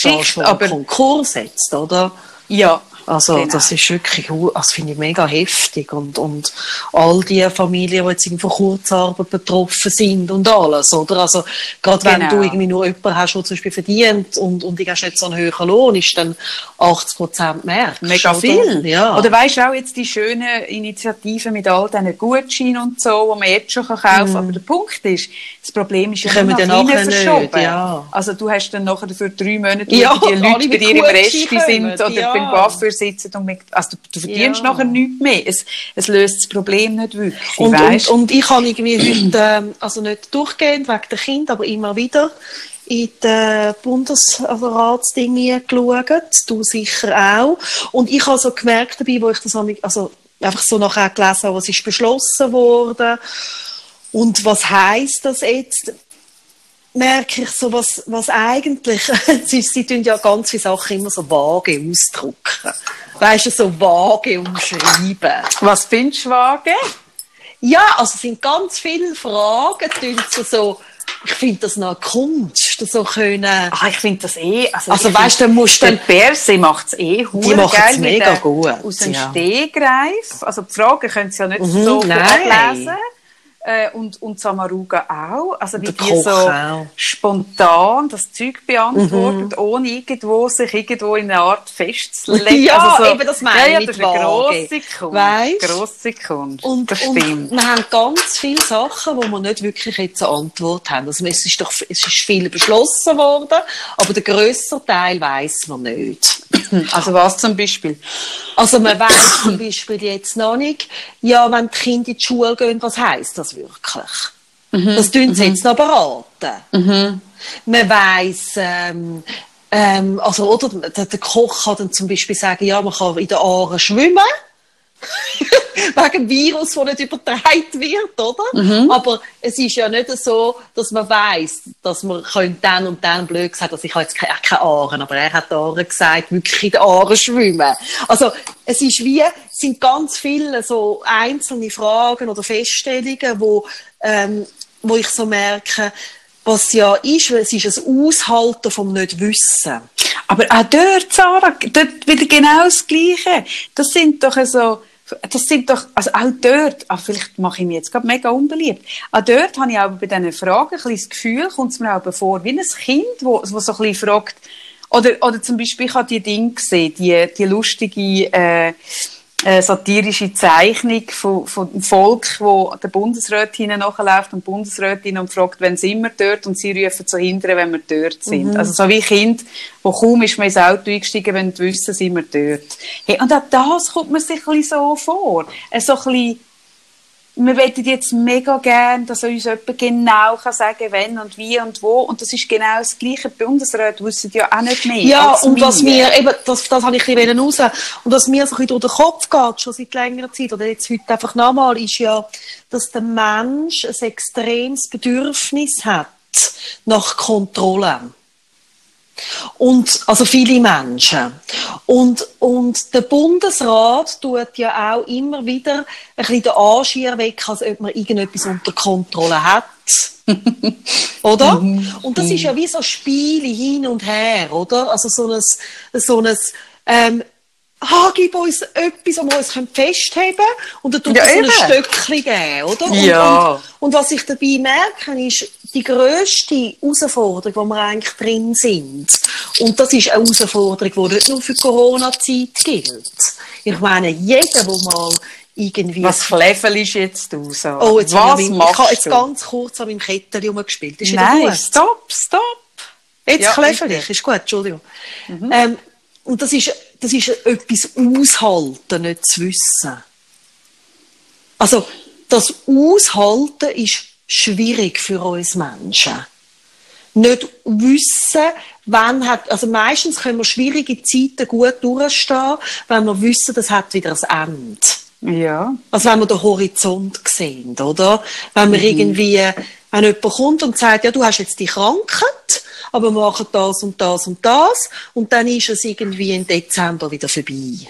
einem Aber Konkurs jetzt, oder? ja, Also genau. das ist wirklich, hu- das finde ich mega heftig und, und all die Familien, die jetzt von Kurzarbeit betroffen sind und alles, oder? Also gerade wenn Genau. du irgendwie nur jemanden hast, der zum Beispiel verdient und, und du hast nicht so einen höheren Lohn, ist dann 80 Prozent mehr. Mega oder? viel. Ja. Oder weißt du auch jetzt die schönen Initiativen mit all diesen Gutscheinen und so, die man jetzt schon kaufen kann. Aber der Punkt ist, das Problem ist Die kommen nur dann nach nachher nicht, ja. Also du hast dann nachher für drei Monate Ja, die Leute bei mit dir im Rest sind oder ja. beim Coiffeur sitzen und mit, also du, verdienst Ja. nachher nichts mehr. Es, es löst das Problem nicht wirklich, Und, und, und ich habe irgendwie heute, ähm, also nicht durchgehend wegen der Kinder, aber immer wieder in die Bundesratsdinge geschaut, du sicher auch. Und ich habe so gemerkt dabei, wo ich das also einfach so nachher gelesen habe, was ist beschlossen worden und was heißt das jetzt, merke ich so, was, was eigentlich, <laughs> sie, sie tun ja ganz viele Sachen immer so vage ausdrücken. Weißt du, so vage umschreiben. Was findest du vage? Ja, also es sind ganz viele Fragen, tun sie so, ich finde das noch Kunst, so können, Ah, ich finde das eh. Also, Also weißt du, dann musst du Perse macht es eh hure machen's geil mit mega gut, Aus dem ja. Stegreif. Also die Fragen können sie ja nicht Mhm, so ablesen. Äh, und, und Samaruga auch. Also wie die so auch. spontan das Zeug beantwortet, Mhm. ohne irgendwo sich irgendwo in eine Art festzulegen. <laughs> Ja, also so, eben, das meine ich ja, das ist eine grosse Kunst. Weisst? Grosse Kunst. und, das und stimmt. wir haben ganz viele Sachen, wo wir nicht wirklich jetzt eine Antwort haben. Also es ist doch, es ist viel beschlossen worden, aber der grösste Teil weiß man nicht. <coughs> Also was zum Beispiel? Also man weiß zum Beispiel jetzt noch nicht, ja, wenn die Kinder in die Schule gehen, was heißt das wirklich? Das tun sie jetzt noch beraten. Man weiß, ähm, ähm, also oder der, der Koch kann dann zum Beispiel sagen, ja, man kann in der Aare schwimmen. <laughs> Wegen Virus, das nicht übertragen wird, oder? Aber es ist ja nicht so, dass man weiß, dass man könnte dann und dann blöd gesagt, also ich habe jetzt keine, keine Aaren, aber er hat Aaren gesagt, wirklich in der Aare schwimmen. Also es ist wie, es sind ganz viele so einzelne Fragen oder Feststellungen, wo, ähm, wo ich so merke, was ja ist, weil es ist ein Aushalten vom Nicht-Wissen. Aber auch dort, Sarah, dort wieder genau das Gleiche. Das sind doch so, das sind doch, also auch dort, ah, vielleicht mache ich mich jetzt gerade mega unbeliebt, auch dort habe ich aber bei diesen Fragen ein bisschen das Gefühl, kommt es mir auch vor, wie ein Kind, wo, wo so ein bisschen fragt, oder, oder zum Beispiel, ich habe die Dinge gesehen, die, die lustige, äh, äh, satirische Zeichnung von, von dem Volk, wo der Bundesrätin nachläuft und die Bundesrätin und fragt, wenn sind wir dort und sie rufen zu hindern, wenn wir dort sind. Also so wie Kind, wo kaum ist man ins Auto eingestiegen, wenn die wissen, sind wir dort. Hey, und auch das kommt mir sich ein bisschen so vor. Äh, so ein bisschen, wir möchten jetzt mega gern, dass uns jemand genau kann sagen wenn und wie und wo. Und das ist genau das Gleiche. Die Bundesräte wissen ja auch nicht mehr. Ja, und was mir, eben, das, das habe ich ein bisschen raus, und was mir so ein bisschen durch den Kopf geht, schon seit längerer Zeit, oder jetzt heute einfach nochmal, ist ja, dass der Mensch ein extremes Bedürfnis hat nach Kontrolle. Und, also viele Menschen. Und, und der Bundesrat tut ja auch immer wieder ein bisschen den Anschier weg, als ob man irgendetwas unter Kontrolle hat. <laughs> oder? Und das ist ja wie so Spiele hin und her, oder? Also so ein, so ein ähm, ah, gib uns etwas, wo wir uns festheben können und dann tut Ja, so ein. Stöckchen geben, oder? Und, Ja. und, und was ich dabei merke, ist die grösste Herausforderung, wo wir eigentlich drin sind. Und das ist eine Herausforderung, die nicht nur für die Corona-Zeit gilt. Ich meine, jeder, der mal irgendwie... Was klevelst jetzt du so? oh, jetzt Was ich, machst ich habe jetzt du? ganz kurz an meinem Kettchen rumgespielt. Ist Nein, gut? stopp, stopp. Jetzt Ja, kleffelig, bitte. ist gut, Entschuldigung. Ähm, und das ist, das ist etwas aushalten, nicht zu wissen. Also, das Aushalten ist schwierig für uns Menschen. Nicht wissen, wann hat, also meistens können wir schwierige Zeiten gut durchstehen, wenn wir wissen, das hat wieder ein Ende. Ja. Also wenn wir den Horizont sehen, oder? Wenn wir irgendwie, wenn jemand kommt und sagt, ja, du hast jetzt die Krankheit, aber wir machen das und das und das, und dann ist es irgendwie im Dezember wieder vorbei.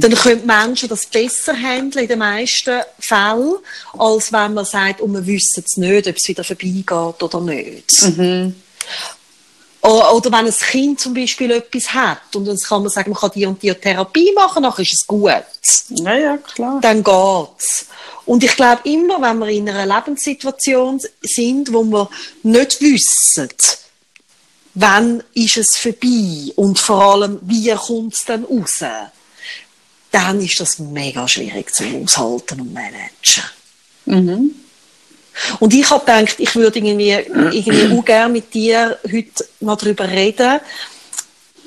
Dann können Menschen das besser handeln in den meisten Fällen, als wenn man sagt, und wir wissen es nicht, ob es wieder vorbeigeht oder nicht. Oder, oder wenn ein Kind zum Beispiel etwas hat und dann kann man sagen, man kann die und die Therapie machen, dann ist es gut Ja, ja, klar. dann geht's. Und ich glaube immer, wenn wir in einer Lebenssituation sind, wo wir nicht wissen, wann ist es vorbei und vor allem, wie kommt es dann raus, dann ist das mega schwierig zu aushalten und managen. Und ich habe gedacht, ich würde irgendwie, irgendwie auch gerne mit dir heute noch darüber reden,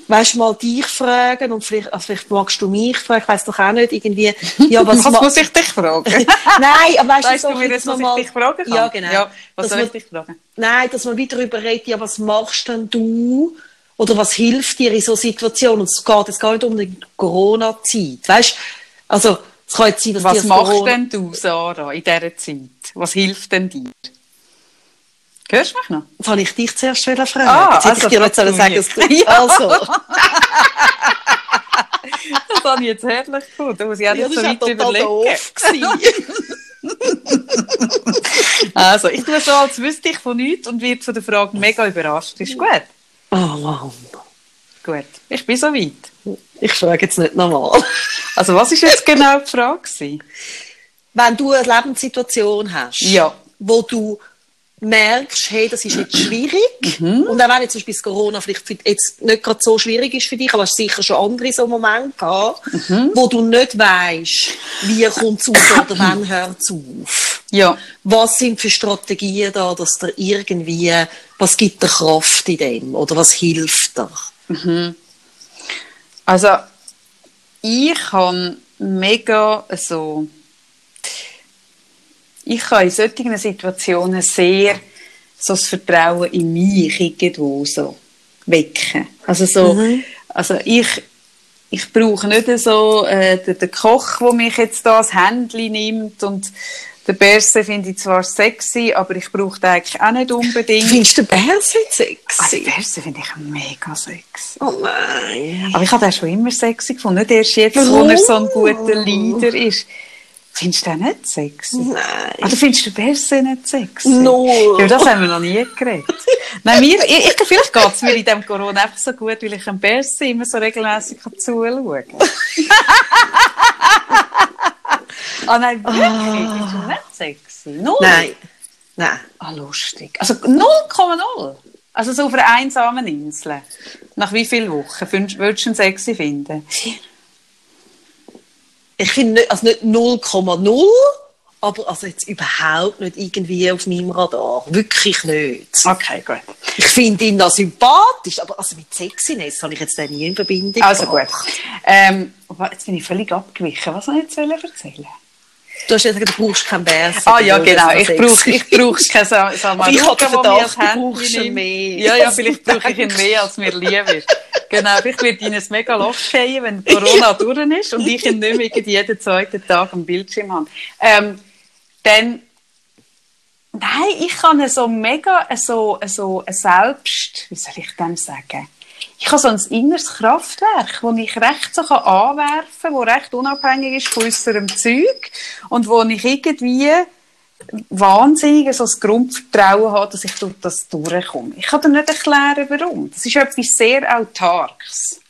weißt du, mal dich fragen und vielleicht, also vielleicht magst du mich fragen, ich weiss doch auch nicht, irgendwie, ja, was, <laughs> Was muss ich dich fragen? <laughs> Nein, aber weißt Weißt du, so, mir jetzt, was man ich dich fragen kann? Ja, genau. Ja, was soll ich dich fragen? Nein, dass man wieder darüber redet, ja, was machst denn du? Oder was hilft dir in so Situationen? Und es geht, es geht nicht um die Corona-Zeit. Weißt also, es kann jetzt sein, dass Was machst Corona- denn du, Sarah, in dieser Zeit? Was hilft denn dir? Hörst du mich noch? Das habe ich dich zuerst fragen. Ah, jetzt hätte also ich dir nicht sollen du sagen, mich. dass du, <laughs> also. <laughs> Das habe ich jetzt herrlich gefunden. Da muss ich auch Ja, nicht das so weit überlegen. <laughs> Also, ich tue so, als wüsste ich von nichts und werde von der Frage mega überrascht. Ist gut? Oh Mann. Gut. Ich bin so weit. Ich frage jetzt nicht nochmal. <laughs> Also, was ist jetzt genau die Frage? Wenn du eine Lebenssituation hast, Ja. wo du merkst, hey, das ist jetzt <clears throat> schwierig, Mhm. und auch wenn jetzt zum Beispiel das Corona vielleicht jetzt nicht gerade so schwierig ist für dich, aber hast sicher schon andere so Momente gehabt, Mhm. wo du nicht weißt, wie kommt es raus <clears throat> oder wann hört es auf. Ja. Was sind für Strategien da, dass dir irgendwie, was gibt dir Kraft in dem oder was hilft dir? Also, ich habe mega so. Ich kann in solchen Situationen sehr so das Vertrauen in mich irgendwo so wecken. Also so, also ich, ich brauche nicht so äh, den, den Koch, der mich jetzt da das Händchen nimmt und den Berse finde ich zwar sexy, aber ich brauche den eigentlich auch nicht unbedingt. Findest du den Bärs nicht Ah, den sexy? Berse finde ich mega sexy. Oh nein. Aber ich habe den schon immer sexy gefunden. Nicht erst jetzt, wo Warum? er so ein guter Leader ist. Findest du den nicht sexy? Nein. Oder findest du Berse nicht sexy? Null. Ja, das haben wir noch nie geredet. <laughs> Nein, mir, ich, ich, vielleicht geht es mir in diesem Corona einfach so gut, weil ich dem Berse immer so regelmäßig kann zuschauen kann. <laughs> ah nein, wirklich? Findest du nicht sexy? Null? Nein. Nein. Ah, lustig. Also 0,0. Also so auf einer einsamen Insel. Nach wie vielen Wochen würdest du ihn sexy finden? Ich finde nicht, also nicht 0,0, aber also jetzt überhaupt nicht irgendwie auf meinem Radar. Wirklich nicht. Okay, gut. Ich finde ihn noch sympathisch, aber also mit Sexiness habe ich jetzt nie in Verbindung Also gut. gebracht. Ähm, jetzt bin ich völlig abgewichen. Was soll ich jetzt erzählen? Du hast ja gesagt, du brauchst keinen Bärs. Ah ja, genau. Ich brauche ich brauche <laughs> keinen Sa- Aber ich habe Verdacht, du brauchst ihn mehr. Ja, ja, vielleicht brauche ich ihn mehr, als mir lieb ist. Genau, vielleicht wird ihn ein mega Loch fallen, wenn Corona durch ist und ich ihn nicht mehr jeden zweiten Tag am Bildschirm habe. Ähm, dann, nein, ich kann so mega, so, so Selbst, wie soll ich dem sagen? Ich habe so ein inneres Kraftwerk, das ich recht so anwerfen kann, das recht unabhängig ist von unserem Zeug und wo ich irgendwie wahnsinnig so das Grundvertrauen habe, dass ich durch das durchkomme. Ich kann dir nicht erklären, warum. Das ist etwas sehr Autarkes.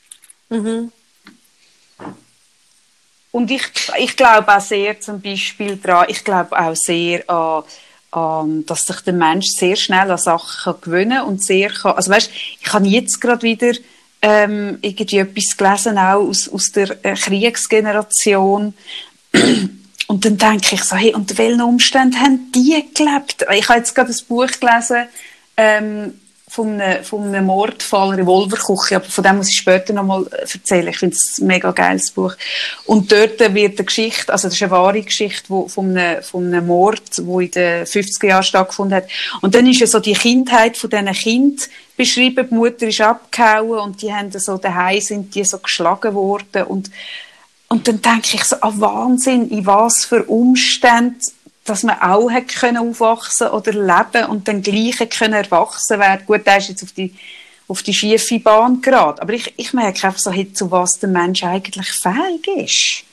Und ich, ich glaube auch sehr zum Beispiel daran, ich glaube auch sehr an, an, dass sich der Mensch sehr schnell an Sachen kann gewöhnen und sehr kann, also weißt, ich habe jetzt gerade wieder ähm, irgendwie etwas gelesen, auch aus, aus der äh, Kriegsgeneration, <clears throat> und dann denke ich so, hey, unter welchen Umständen haben die gelebt? Ich habe jetzt gerade ein Buch gelesen ähm, von, einem, von einem Mordfall, Revolverküche, aber von dem muss ich später nochmal erzählen. Ich finde es ein mega geiles Buch. Und dort wird eine Geschichte, also das ist eine wahre Geschichte wo, von, einem, von einem Mord, der in den 50er Jahren stattgefunden hat. Und dann ist ja so die Kindheit von diesen Kind beschrieben. Die Mutter ist abgehauen und die haben so daheim sind die so geschlagen worden und und dann denke ich so, ah, Wahnsinn, in was für Umständen, dass man auch hätte können aufwachsen oder leben und dann gleich können erwachsen werden. Gut, der ist jetzt auf die, auf die schiefe Bahn geraten. Aber ich, ich merke einfach so, zu was der Mensch eigentlich fähig ist.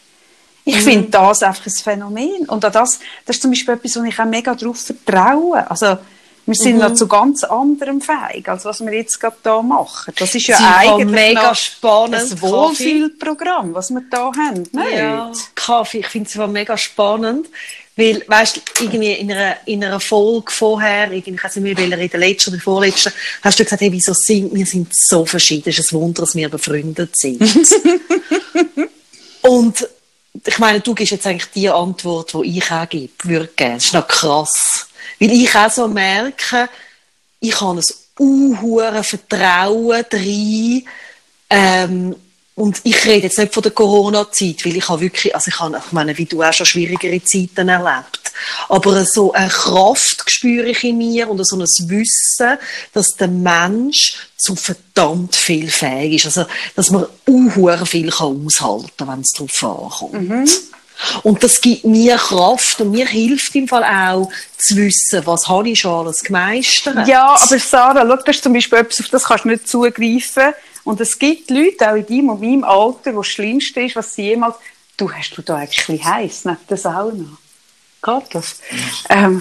Ich finde das einfach ein Phänomen. Und an das, das ist zum Beispiel etwas, wo ich auch mega darauf vertraue. Also, wir sind noch zu ganz anderem fähig, als was wir jetzt gerade hier machen. Das ist ja Sie eigentlich mega spannend, ein Wohlfühlprogramm, was wir da haben. Nicht? Ja, Kaffee, ich finde es mega spannend. Weil, weißt du, irgendwie in einer, in einer Folge vorher, irgendwie, ich weiß nicht mehr, in der letzten oder vorletzten, hast du gesagt, hey, wieso sind wir sind so verschieden? Es ist ein Wunder, dass wir befreundet sind. <laughs> Und ich meine, du gibst jetzt eigentlich die Antwort, die ich auch gebe, würde geben. Das ist noch krass. Weil ich auch so merke, ich habe ein unhure Vertrauen rein, Ähm, und ich rede jetzt nicht von der Corona-Zeit, weil ich habe wirklich, also ich habe, ich meine, wie du auch schon schwierigere Zeiten erlebt. Aber so eine Kraft spüre ich in mir und so ein Wissen, dass der Mensch zu verdammt viel fähig ist. Also, dass man unhuhr viel kann aushalten kann, wenn es darauf ankommt. Und das gibt mir Kraft und mir hilft im Fall auch zu wissen, was habe ich schon alles gemeistert. Ja, aber Sarah, schau, das ist zum Beispiel etwas, auf das kannst du nicht zugreifen. Und es gibt Leute, auch in deinem und meinem Alter, wo das Schlimmste ist, was sie jemals... Du, hast du da eigentlich ein bisschen heiß neben der Sauna? Geht das? Ähm,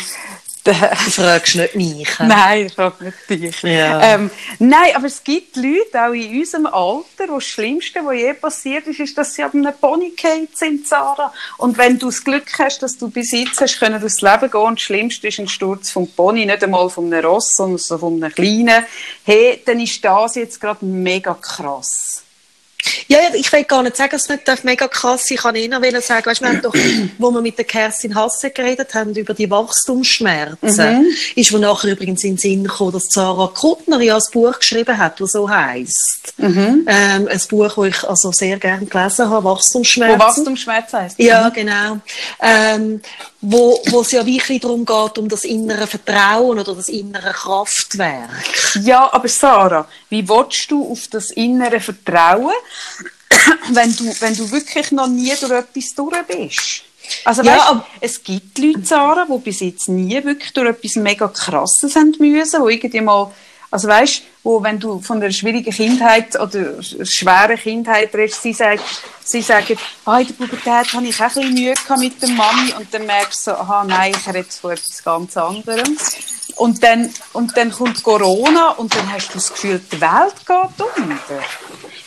Du fragst nicht mich. <laughs> Nein, ich frage nicht dich. Ja. Ähm, nein, aber es gibt Leute, auch in unserem Alter, wo das Schlimmste, was je passiert ist, ist, dass sie ab einem Pony sind, Sarah. Und wenn du das Glück hast, dass du bis jetzt hast können durchs Leben gehen und das Schlimmste ist ein Sturz vom Pony, nicht einmal von einem Ross, sondern so von einem kleinen, hey, dann ist das jetzt gerade mega krass. Ja, ich will gar nicht sagen, dass es nicht darf mega krass sein Ich kann eher wollen sagen, weißt, wir haben doch, wo wir mit der Kerstin Hasse geredet haben, über die Wachstumsschmerzen, ist mir nachher übrigens in den Sinn gekommen, dass Sarah Kuttner ja ein Buch geschrieben hat, das so heisst. Ähm, ein Buch, das ich also sehr gerne gelesen habe, Wachstumsschmerzen. Wo Wachstumsschmerz heisst. Ja, genau. Ähm, wo, wo es ja wirklich darum geht, um das innere Vertrauen oder das innere Kraftwerk. Ja, aber Sarah, wie willst du auf das innere Vertrauen, <coughs> wenn du, wenn du wirklich noch nie durch etwas durch bist? Also Ja, weißt, aber- es gibt Leute, Sarah, die bis jetzt nie wirklich durch etwas mega Krasses haben müssen, wo irgendwie mal, also weißt, wo wenn du von einer schwierigen Kindheit oder schweren Kindheit redest, sie sagen, sie sagen, ah, in der Pubertät habe ich auch ein bisschen Mühe mit der Mami und dann merkst du so, aha, nein, ich rede jetzt von etwas ganz anderem. Und dann, und dann kommt Corona und dann hast du das Gefühl, die Welt geht unter.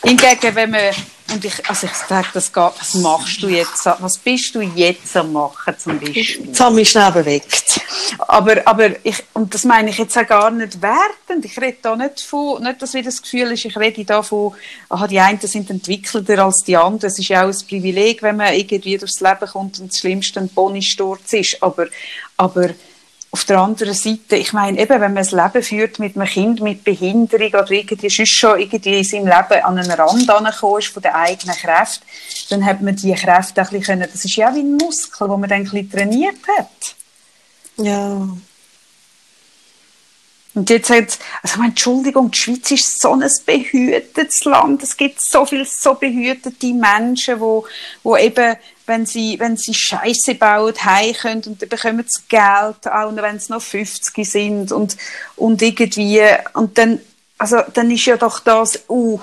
Hingegen, wenn man, und ich, also ich sage, das geht, was machst du jetzt, was bist du jetzt am machen zum Beispiel? Jetzt haben wir mich schnell bewegt. Aber, aber ich, und das meine ich jetzt auch gar nicht wertend. Ich rede da nicht von, nicht, dass wieder das Gefühl ist, ich rede da von, aha, die einen sind entwickelter als die anderen. Es ist ja auch ein Privileg, wenn man irgendwie durchs Leben kommt und das Schlimmste ein Ponysturz ist. Aber, aber, auf der anderen Seite, ich meine, eben, wenn man ein Leben führt mit einem Kind mit Behinderung oder irgendwie sonst schon irgendwie in seinem Leben an einen Rand angekommen ist von der eigenen Kräfte, dann hat man die Kräfte ein bisschen können, das ist ja wie ein Muskel, den man dann ein bisschen trainiert hat. Ja. Und jetzt hat, also Entschuldigung, die Schweiz ist so ein behütetes Land. Es gibt so viele so behütete Menschen, wo, wo eben, wenn sie, wenn sie Scheiße bauen, heim können und dann bekommen sie Geld, auch wenn sie noch 50 sind und, und irgendwie, und dann, also, dann ist ja doch das, uh,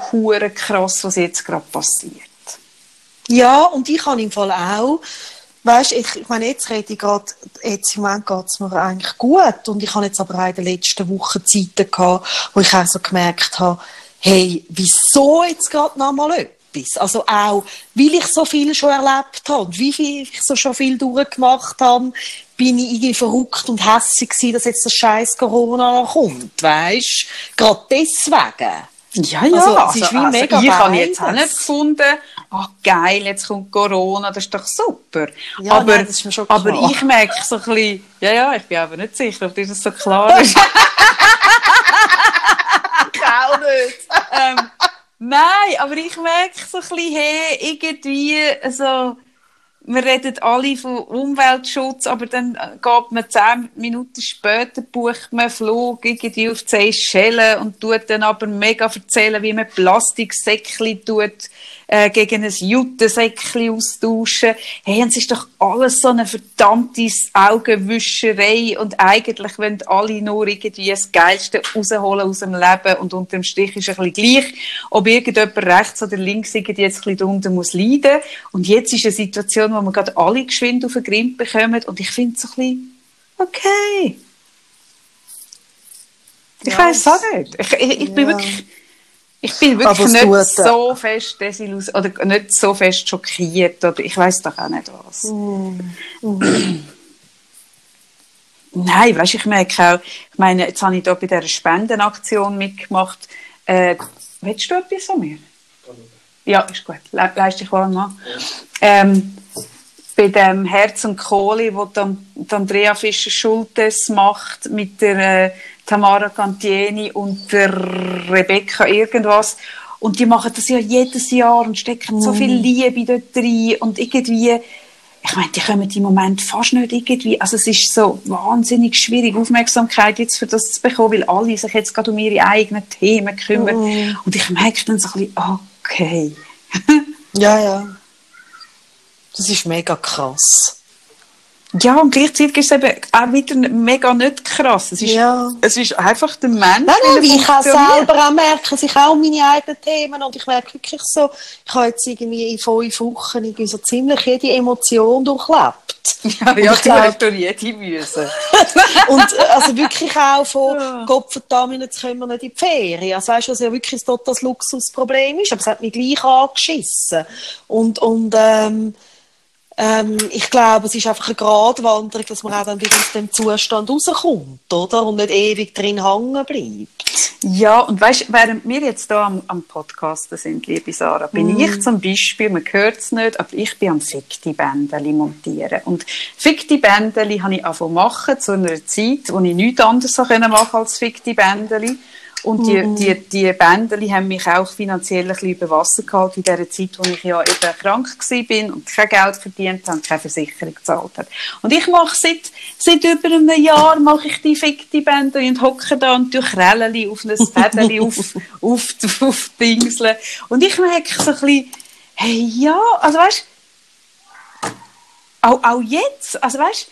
krass, was jetzt gerade passiert. Ja, und ich habe im Fall auch, weißt, ich, ich meine, jetzt rede ich gerade, jetzt im Moment geht es mir eigentlich gut und ich habe jetzt aber auch in den letzten Wochen Zeiten gehabt, wo ich auch so gemerkt habe, hey, wieso jetzt gerade noch mal etwas? Also auch, weil ich so viel schon erlebt habe und wie viel ich so schon viel durchgemacht habe, bin ich irgendwie verrückt und hässig gewesen, dass jetzt das scheiß Corona noch kommt, weißt? Gerade deswegen. Ja, ja, Also, also, es ist wie also, mega ich habe jetzt auch nicht gefunden, ah geil, jetzt kommt Corona, das ist doch super. Ja, aber, nein, das ist schon aber klar. ich merke so ein bisschen, ja, ja, ich bin aber nicht sicher, ob dir das so klar ist. <laughs> Auch nicht. ähm, nein, aber ich merke so ein bisschen, hey, irgendwie, also, wir reden alle von Umweltschutz, aber dann äh, geht man zehn Minuten später, bucht man einen Flug irgendwie auf Seychellen und tut dann aber mega erzählen, wie man Plastiksäckchen tut, äh, gegen ein Juttensäckchen austauschen. Hey, es ist doch alles so eine verdammte Augenwischerei und eigentlich wollen alle nur irgendwie das Geilste rausholen aus dem Leben und unterm Strich ist ein bisschen gleich, ob irgendjemand rechts oder links irgendwie jetzt ein bisschen drunter muss leiden. Und jetzt ist eine Situation, wo wir gerade alle geschwind auf den Grind bekommen und ich finde es ein bisschen okay. Ich Ja, weiß auch nicht. Ich, ich, ich bin Ja. wirklich, ich bin wirklich nicht tut, so fest desillusioniert oder nicht so fest schockiert oder ich weiß doch auch nicht was. Nein, weißt, ich merke auch, ich meine, jetzt habe ich da bei dieser Spendenaktion mitgemacht. Äh, willst du etwas von mir? Ja, ist gut. Le leist dich mal an. Ähm, bei dem Herz und Kohle, wo dann Andrea Fischer Schultes macht mit der äh, Tamara Cantieni und der Rebecca irgendwas. Und die machen das ja jedes Jahr und stecken so viel Liebe dort rein und irgendwie, ich meine, die kommen im Moment fast nicht irgendwie, also es ist so wahnsinnig schwierig, Aufmerksamkeit jetzt für das zu bekommen, weil alle sich jetzt gerade um ihre eigenen Themen kümmern. Und ich merke dann so ein bisschen, okay. <laughs> Ja, ja. Das ist mega krass. Ja, und gleichzeitig ist es eben auch wieder mega nicht krass. Es ist, Ja. es ist einfach der Mensch, Nein, nein, ich funktioniert. selber auch merke, dass ich auch meine eigenen Themen und ich merke wirklich so, ich habe jetzt irgendwie in fünf Wochen irgendwie so ziemlich jede Emotion durchlebt. Ja, ja glaub- hast durch jede müssen. <laughs> Und äh, also wirklich auch von Gott verdammt, jetzt können wir nicht in die Ferien. Also weißt du, was ja wirklich ein totales Luxusproblem ist, aber es hat mich gleich angeschissen. Und, und ähm, ähm, ich glaube, es ist einfach eine Gratwanderung, dass man auch dann wieder aus dem Zustand rauskommt, oder? Und nicht ewig drin hängen bleibt. Ja, und weißt, während wir jetzt hier am, am Podcasten sind, liebe Sarah, bin ich zum Beispiel, man hört es nicht, aber ich bin am Fikti-Bändeli montieren. Und Fikti-Bändeli habe ich angefangen machen zu einer Zeit, wo ich nichts anderes machen als Fikti-Bändeli. Und die, die, die Bändeli haben mich auch finanziell ein bisschen über Wasser gehalten in der Zeit, wo ich ja eben krank war und kein Geld verdient habe und keine Versicherung gezahlt habe. Und ich mache seit, seit über einem Jahr mache ich die Fikti-Bändeli und hocke da und tue Krelleli auf ein Fädeli <laughs> auf, auf, auf, auf die Dingsel. Und ich merke so ein bisschen, hey, ja, also weißt auch, auch jetzt, also weißt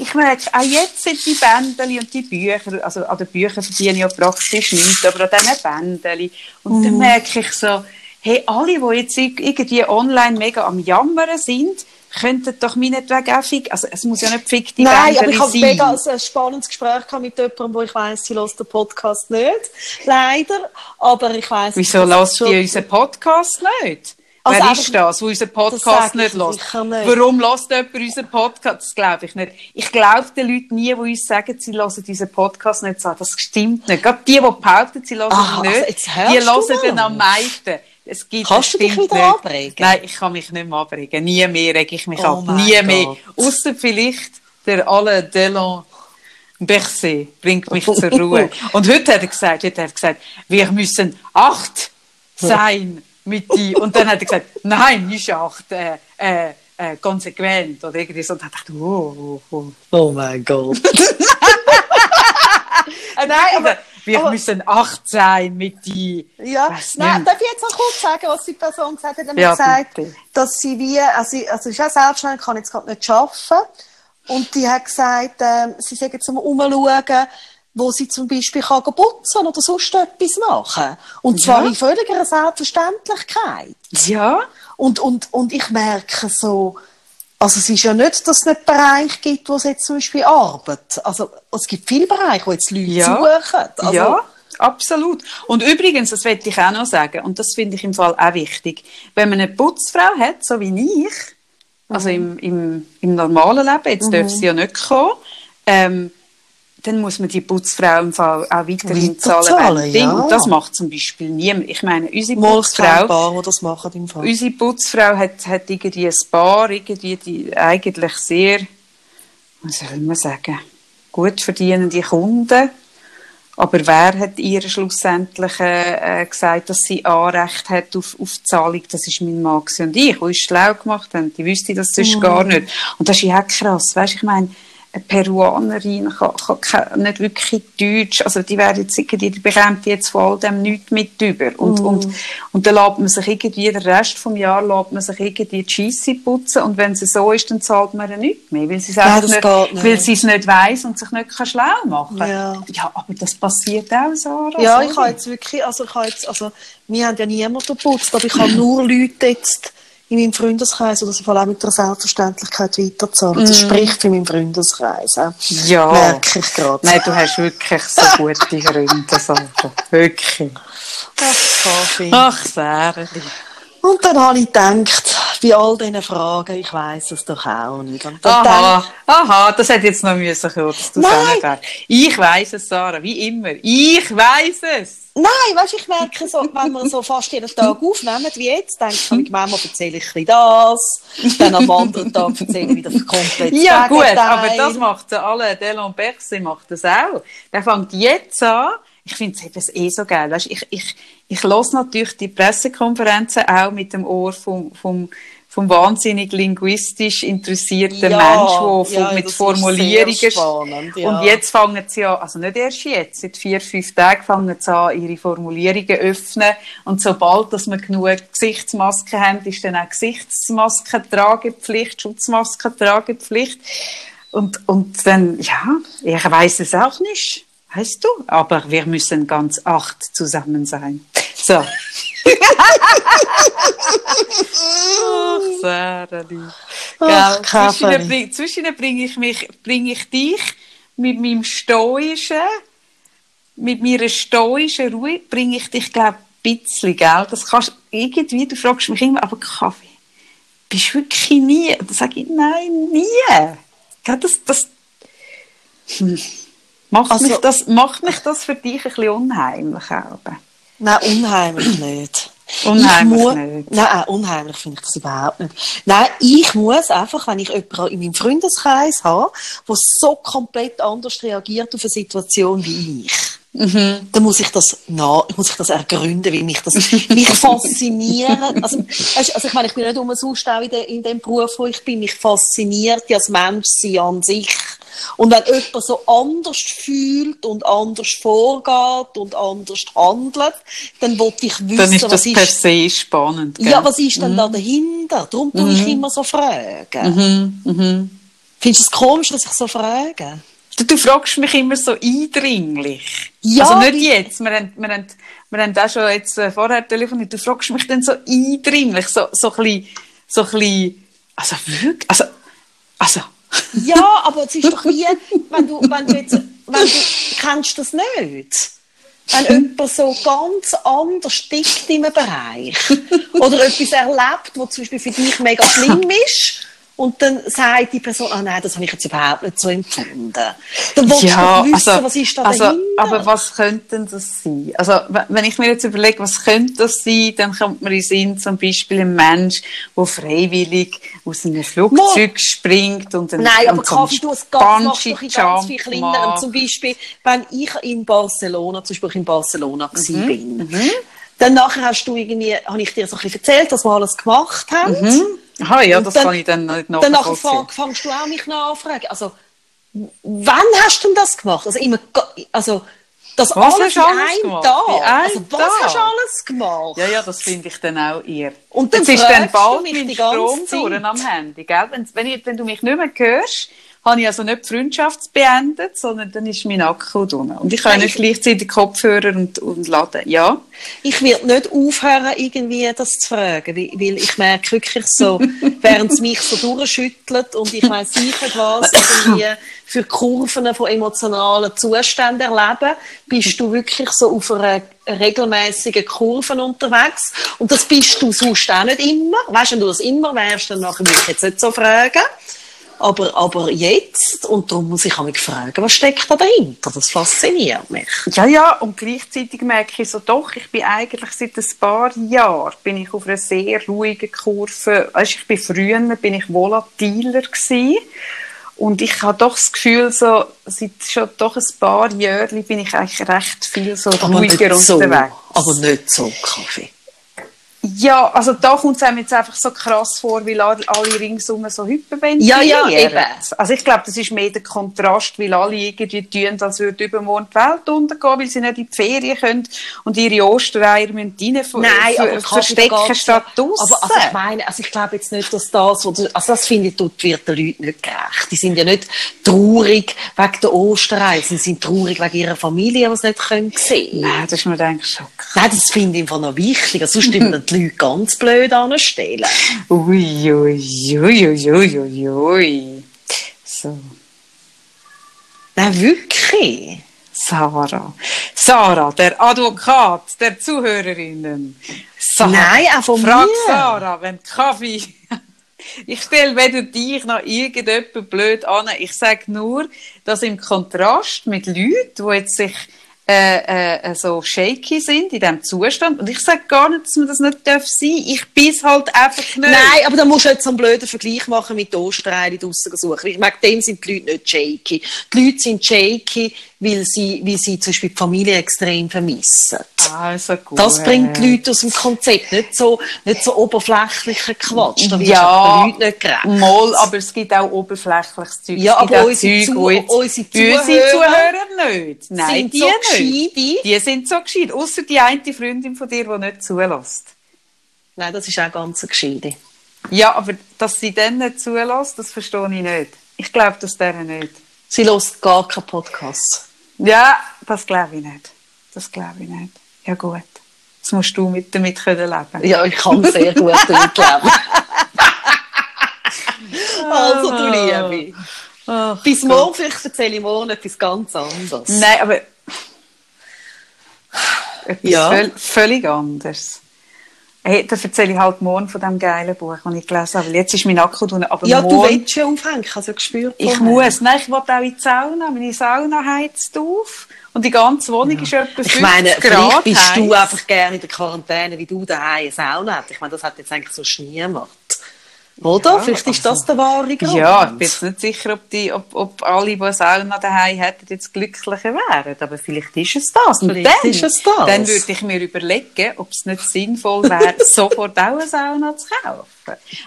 ich merke, auch jetzt sind die Bändeli und die Bücher, also an den Büchern verdiene ich ja praktisch nichts, aber an diesen Bändeli. Und dann merke ich so, hey, alle, die jetzt ir- irgendwie online mega am Jammern sind, könnten doch meinetwegen auch fick, also es muss ja nicht fick die Nein, aber Bändeli ich habe mega ein spannendes Gespräch gehabt mit jemandem, wo ich weiss, sie hört den Podcast nicht. Leider. Aber ich weiss. Wieso schon- ihr unseren Podcast nicht? Also Wer ist das, der unseren Podcast nicht lässt? Warum lässt jemand unseren Podcast? Das glaube ich nicht. Ich glaube den Leuten nie, die uns sagen, sie hören unseren Podcast nicht, sagen, das stimmt nicht. Gerade die, die behaupten, sie hören Ah, ihn nicht, also die hören den am meisten. Es gibt, Kannst du dich wieder nicht. abregen? Nein, ich kann mich nicht mehr abregen. Nie mehr rege ich mich Oh ab. Nie mehr. Außer vielleicht der alle Delon Berset bringt mich zur Ruhe. <laughs> Und heute hat er gesagt, heute hat er gesagt, wir müssen acht sein mit die. Und dann hat er gesagt, nein, nicht acht, äh, äh, äh, konsequent oder irgendwie so. Und dann dachte ich, oh, oh, oh. Oh mein Gott. <laughs> Nein, aber- wir aber- müssen acht sein mit die. Ja, nein, darf ich jetzt noch kurz sagen, was die Person gesagt hat? Er hat Ja, gesagt, bitte. dass sie wie, also, sie- also sie ist auch selbstständig, kann jetzt gerade nicht arbeiten. Und die hat gesagt, ähm, sie jetzt am Umschauen, wo sie zum Beispiel kann putzen oder sonst etwas machen. Und zwar Ja. in völliger Selbstverständlichkeit. Ja, Und, und, und ich merke so, also es ist ja nicht, dass es nicht Bereiche gibt, wo es jetzt zum Beispiel Arbeit, also es gibt viele Bereiche, wo jetzt Leute Ja. suchen. Also, ja, absolut. Und übrigens, das möchte ich auch noch sagen, und das finde ich im Fall auch wichtig, wenn man eine Putzfrau hat, so wie ich, also im, im, im normalen Leben, jetzt darf sie ja nicht kommen, ähm, dann muss man die Putzfrau im Fall auch weiterhin zahlen. Ding. ja. Und das macht zum Beispiel niemand. Ich meine, unsere Mal Putzfrau, paar, die das machen im Fall. unsere Putzfrau hat, hat irgendwie ein Paar, irgendwie die eigentlich sehr, was soll man sagen, gut verdienende Kunden. Aber wer hat ihr schlussendlich äh, gesagt, dass sie Anrecht hat auf, auf Zahlung? Das ist mein Mann und ich, die uns schlau gemacht haben. Die wüsste das sonst gar nicht. Und das ist ja auch krass. Weißt, ich meine, eine Peruanerin kann, kann, nicht wirklich Deutsch, also die wäre jetzt irgendwie, die bekommt jetzt von all dem nichts mit über. Und, und, und dann lässt man sich irgendwie, den Rest vom Jahr lässt man sich irgendwie die Scheisse putzen und wenn es so ist, dann zahlt man ja nichts mehr, weil sie es nicht, nicht. weil sie es nicht weiss und sich nicht kann schlau machen Ja. ja, aber das passiert auch, Sarah. Ja, sorry. ich habe jetzt wirklich, also ich habe jetzt, also wir haben ja niemanden geputzt, aber ich habe nur Leute jetzt in meinem Freundeskreis, die das vor allem mit der Selbstverständlichkeit weiterzahlen. Das spricht für meinen Freundeskreis. Auch. Ja. Merke ich gerade. Nein, du hast wirklich so gute Freunde, Sarah. Wirklich. Ach, Kaffee. Ach, Sarah. Und dann habe ich gedacht, bei all diesen Fragen, ich weiss es doch auch nicht. Und dann Aha, aha, das hätte jetzt noch müssen nicht weißt. Ich weiss es, Sarah, wie immer. Ich weiss es. Nein, weißt, ich merke so, wenn wir so fast jeden Tag aufnehmen, wie jetzt, denke ich, manchmal erzähle ich ein das, dann am anderen Tag erzähle ich wieder komplett das Ja, gut, Gegenteil. aber das macht alle, Delon Berset macht das auch. Der fängt jetzt an, ich finde es eh so geil. Weißt, ich, ich, ich höre natürlich die Pressekonferenzen auch mit dem Ohr vom, vom, vom wahnsinnig linguistisch interessierten Ja, Mensch, der ja, mit Formulierungen spannend, ja. und jetzt fangen sie ja, also nicht erst jetzt, seit vier, fünf Tagen fangen sie an, ihre Formulierungen öffnen. Und sobald, dass wir genug Gesichtsmasken haben, ist dann auch Gesichtsmaskentragepflicht, Schutzmaskentragepflicht. Und, und dann, ja, ich weiß es auch nicht, weißt du, aber wir müssen ganz acht zusammen sein. So. <laughs> Ach, Sarali. Ach. Zwischen bring, zwischen bringe ich mich, bringe ich dich mit meinem stoischen, mit meiner stoischen Ruhe, bringe ich dich, glaube ich, ein bisschen, gell? Das kannst irgendwie, du fragst mich immer, aber Kaffee, bist du wirklich nie? Und dann sage ich, nein, nie. Gell, das, das, hm. Macht, Also- mich das, macht mich das für dich ein bisschen unheimlich, auch. Nein, unheimlich nicht. Unheimlich ich mu- nicht. Nein, unheimlich finde ich das überhaupt nicht. Nein, ich muss einfach, wenn ich jemanden in meinem Freundeskreis habe, der so komplett anders reagiert auf eine Situation wie ich, Mhm. dann muss ich das na, muss ich das ergründen, wie mich das <laughs> mich fasziniert. Also, also ich meine, ich bin nicht umsonst auch in, de, in dem Beruf, wo ich bin. Mich fasziniert ja das Menschsein an sich. Und wenn jemand so anders fühlt und anders vorgeht und anders handelt, dann wollte ich wissen, Dann ist das was per ist, se spannend. Gell? ja, was ist denn da dahinter? Darum tue ich immer so fragen. Mhm, mhm. Findest du es komisch, dass ich so frage? Du, du fragst mich immer so eindringlich. Ja, also nicht jetzt. Wir haben, wir haben, wir haben auch schon jetzt äh, vorher telefoniert. Du fragst mich dann so eindringlich, so, so ein bisschen, so ein bisschen, also wirklich, also, also, Ja, aber es ist doch wie, wenn du, wenn du jetzt, wenn du, kennst das nicht? Wenn <laughs> jemand so ganz anders tickt in einem Bereich oder etwas erlebt, was zum Beispiel für dich mega schlimm ist und dann sagt die Person, ah nein, das habe ich jetzt überhaupt nicht so empfunden. Dann willst du doch wissen, was ist da also, dahinter? aber was könnte denn das sein? Also, wenn ich mir jetzt überlege, was könnte das sein, dann kommt mir in den Sinn zum Beispiel ein Mensch, der freiwillig aus einem Flugzeug springt und einen, Nein, aber Kaffee, du es ganz, ganz viel kleineren. macht. Zum Beispiel, wenn ich in Barcelona, zum Beispiel in Barcelona Mhm. bin, dann nachher hast du irgendwie, habe ich dir so ein bisschen erzählt, was wir alles gemacht haben. Aha, ja, Und das dann- kann ich dann nicht Dann nachvollziehen. fang- fangst du auch mich nachfragen. Also, wann hast du denn das gemacht? Also, immer, also, das Was alles in alles einem gemacht? Tag. Also, was Tag? hast du alles gemacht? Ja, ja, das finde ich dann auch eher. Und dann Jetzt ist dann bald mein Strom am Handy, gell? Wenn, wenn, ich, wenn du mich nicht mehr hörst, habe ich also nicht die Freundschaft beendet, sondern dann ist mein Akku drin. Und ich kann nicht gleichzeitig Kopfhörer und, und laden. Ja. Ich werde nicht aufhören, irgendwie das zu fragen, weil ich merke wirklich so, <laughs> während es mich so durchschüttelt und ich weiss sicher was, irgendwie für Kurven von emotionalen Zuständen erleben, bist du wirklich so auf einer regelmäßigen Kurve unterwegs. Und das bist du sonst auch nicht immer. Weißt du, wenn du das immer wärst, dann nachher würde ich jetzt nicht so fragen. Aber, aber jetzt, und darum muss ich mich fragen, was steckt da dahinter? Das fasziniert mich. Ja, ja, und gleichzeitig merke ich so, doch, ich bin eigentlich seit ein paar Jahren bin ich auf einer sehr ruhigen Kurve. Weißt, ich bin früher bin ich volatiler gewesen. Und ich habe doch das Gefühl, so, seit schon doch ein paar Jahren bin ich eigentlich recht viel so Aber ruhiger so. unterwegs. Aber nicht so, Kaffee. Ja, also da kommt es einem jetzt einfach so krass vor, weil alle, ringsum so hyperventilieren. Ja, ja, eben. Also ich glaube, das ist mehr der Kontrast, weil alle irgendwie tun, als würde übermorgen die Welt untergehen, weil sie nicht in die Ferien können und ihre Ostereier müssen rein ver Nein, aber verstecken statt draussen. Aber also ich meine, also ich glaube jetzt nicht, dass das, oder, also das finde ich, tut, wird den Leuten nicht gerecht. Die sind ja nicht traurig wegen der Osterei, sie sind traurig wegen ihrer Familie, die sie nicht können sehen Nein, das ist mir eigentlich schon krass. Nein, das finde ich einfach noch wichtig. Sonst <laughs> die Leute ganz blöd anstellen. Ui, ui, ui, ui, ui, ui. So. Nein, wirklich. Sarah. Sarah, der Advokat der Zuhörerinnen. Sarah. Nein, auch von Frag mir. Sarah, wenn Kaffee. <laughs> Ich stelle weder dich noch irgendjemand blöd an. Ich sage nur, dass im Kontrast mit Leuten, die jetzt sich äh, äh, so shaky sind, in diesem Zustand. Und ich sage gar nicht, dass man das nicht darf sein. Ich bin's halt einfach nicht. Nein, aber da musst du jetzt einen blöden Vergleich machen mit den Osterreihen draussen suchen. Ich meine, dem sind die Leute nicht shaky. Die Leute sind shaky, weil sie, weil sie zum Beispiel die Familie extrem vermissen. Also gut. Das bringt die Leute aus dem Konzept. Nicht so, nicht so oberflächlicher Quatsch. Da Ja, den Leuten nicht gerecht. Mal, aber es gibt auch oberflächliches Zeug. Ja, aber unsere Zeug, Zu- jetzt- unsere Zuhörer Zuhörer nicht. Nein, sind die so nicht. Die sind so gescheit. Außer die eine Freundin von dir, die nicht zulässt. Nein, das ist auch ganz eine Gescheite. Ja, aber dass sie dann nicht zulässt, das verstehe ich nicht. Ich glaube das deren nicht. Sie hört gar keinen Podcast. Ja, das glaube ich nicht. Das glaube ich nicht. Ja gut. Das musst du mit, damit können leben. Ja, ich kann sehr gut damit leben. <laughs> also, du Liebe. Ach, Bis morgen, vielleicht erzähle ich morgen etwas ganz anderes. Nein, aber etwas Ja. völ völlig anderes. Hey, da erzähle ich halt morgen von dem geilen Buch, das ich gelesen habe. Jetzt ist mein Akku drin, aber Ja, du morgen... willst schon es ja gespürt. Ich vorher. muss. Nein, ich will auch in die Sauna. Meine Sauna heizt auf. Und die ganze Wohnung ist etwa 50 Ich meine, Grad vielleicht bist du heiß. einfach gerne in der Quarantäne, wie du daheim eine Sauna hast. Ich meine, das hat jetzt eigentlich so niemand. Oder? Ja, vielleicht ist also- das der wahre Grund. Ja, ich bin jetzt nicht sicher, ob, die, ob, ob alle, die eine Sauna daheim hätten, jetzt glücklicher wären. Aber vielleicht ist es das. Und Vielleicht dann, ist es das. Dann würde ich mir überlegen, ob es nicht sinnvoll wäre, <laughs> sofort auch eine Sauna zu kaufen.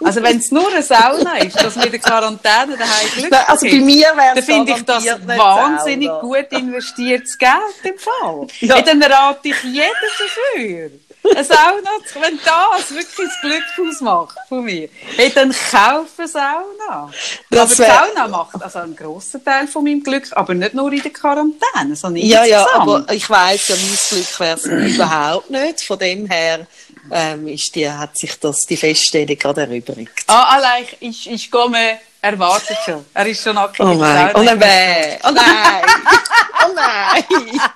Also wenn es nur eine Sauna ist, dass wir in der Quarantäne daheim glücklich Nein, also bei mir wäre es finde ich das wahnsinnig Sauna. gut investiertes Geld im Fall. Ja. Ja. Dann rate ich jeden dafür. Eine Sauna, zu- wenn das wirklich das Glück ausmacht von mir, hey, dann kauf eine Sauna. Das aber Sauna macht also einen grossen Teil von meinem Glück, aber nicht nur in der Quarantäne, sondern Ja, ja, aber ich weiss ja, mein Glück wäre es überhaupt nicht. Von dem her ähm, ist die, hat sich das, die Feststellung gerade erübrigt. Ah, allein, ich, ich komme, er wartet schon. Er ist schon. Oh in der nein, oh nein, oh nein, <laughs> oh nein.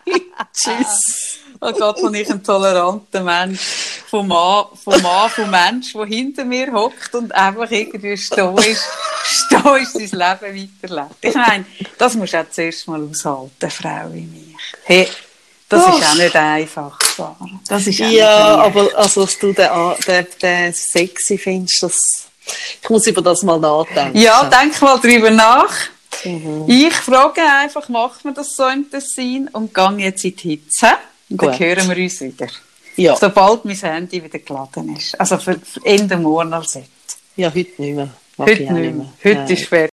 <laughs> Tschüss. Oh Gott, bin ich ein toleranter Mensch. Vom Mann, vom Mann, vom Mensch, der hinter mir hockt und einfach irgendwie stoisch, stoisch sein Leben weiterlebt. Ich meine, das musst du auch zuerst mal aushalten, Frau wie mich. Hey, das Och. ist auch nicht einfach, Sarah. Das ist Ja, aber also, dass du den, den, den sexy findest, das, ich muss über das mal nachdenken. Ja, denk mal drüber nach. Mhm. Ich frage einfach, macht man das so im Tessin und gehe jetzt in die Hitze. Und dann Gut. hören wir uns wieder. ja. Sobald mein Handy wieder geladen ist. Also für, für Ende morgen als jetzt. ja, heute nicht mehr. Mag Heute nicht mehr. Heute Nein. ist fertig.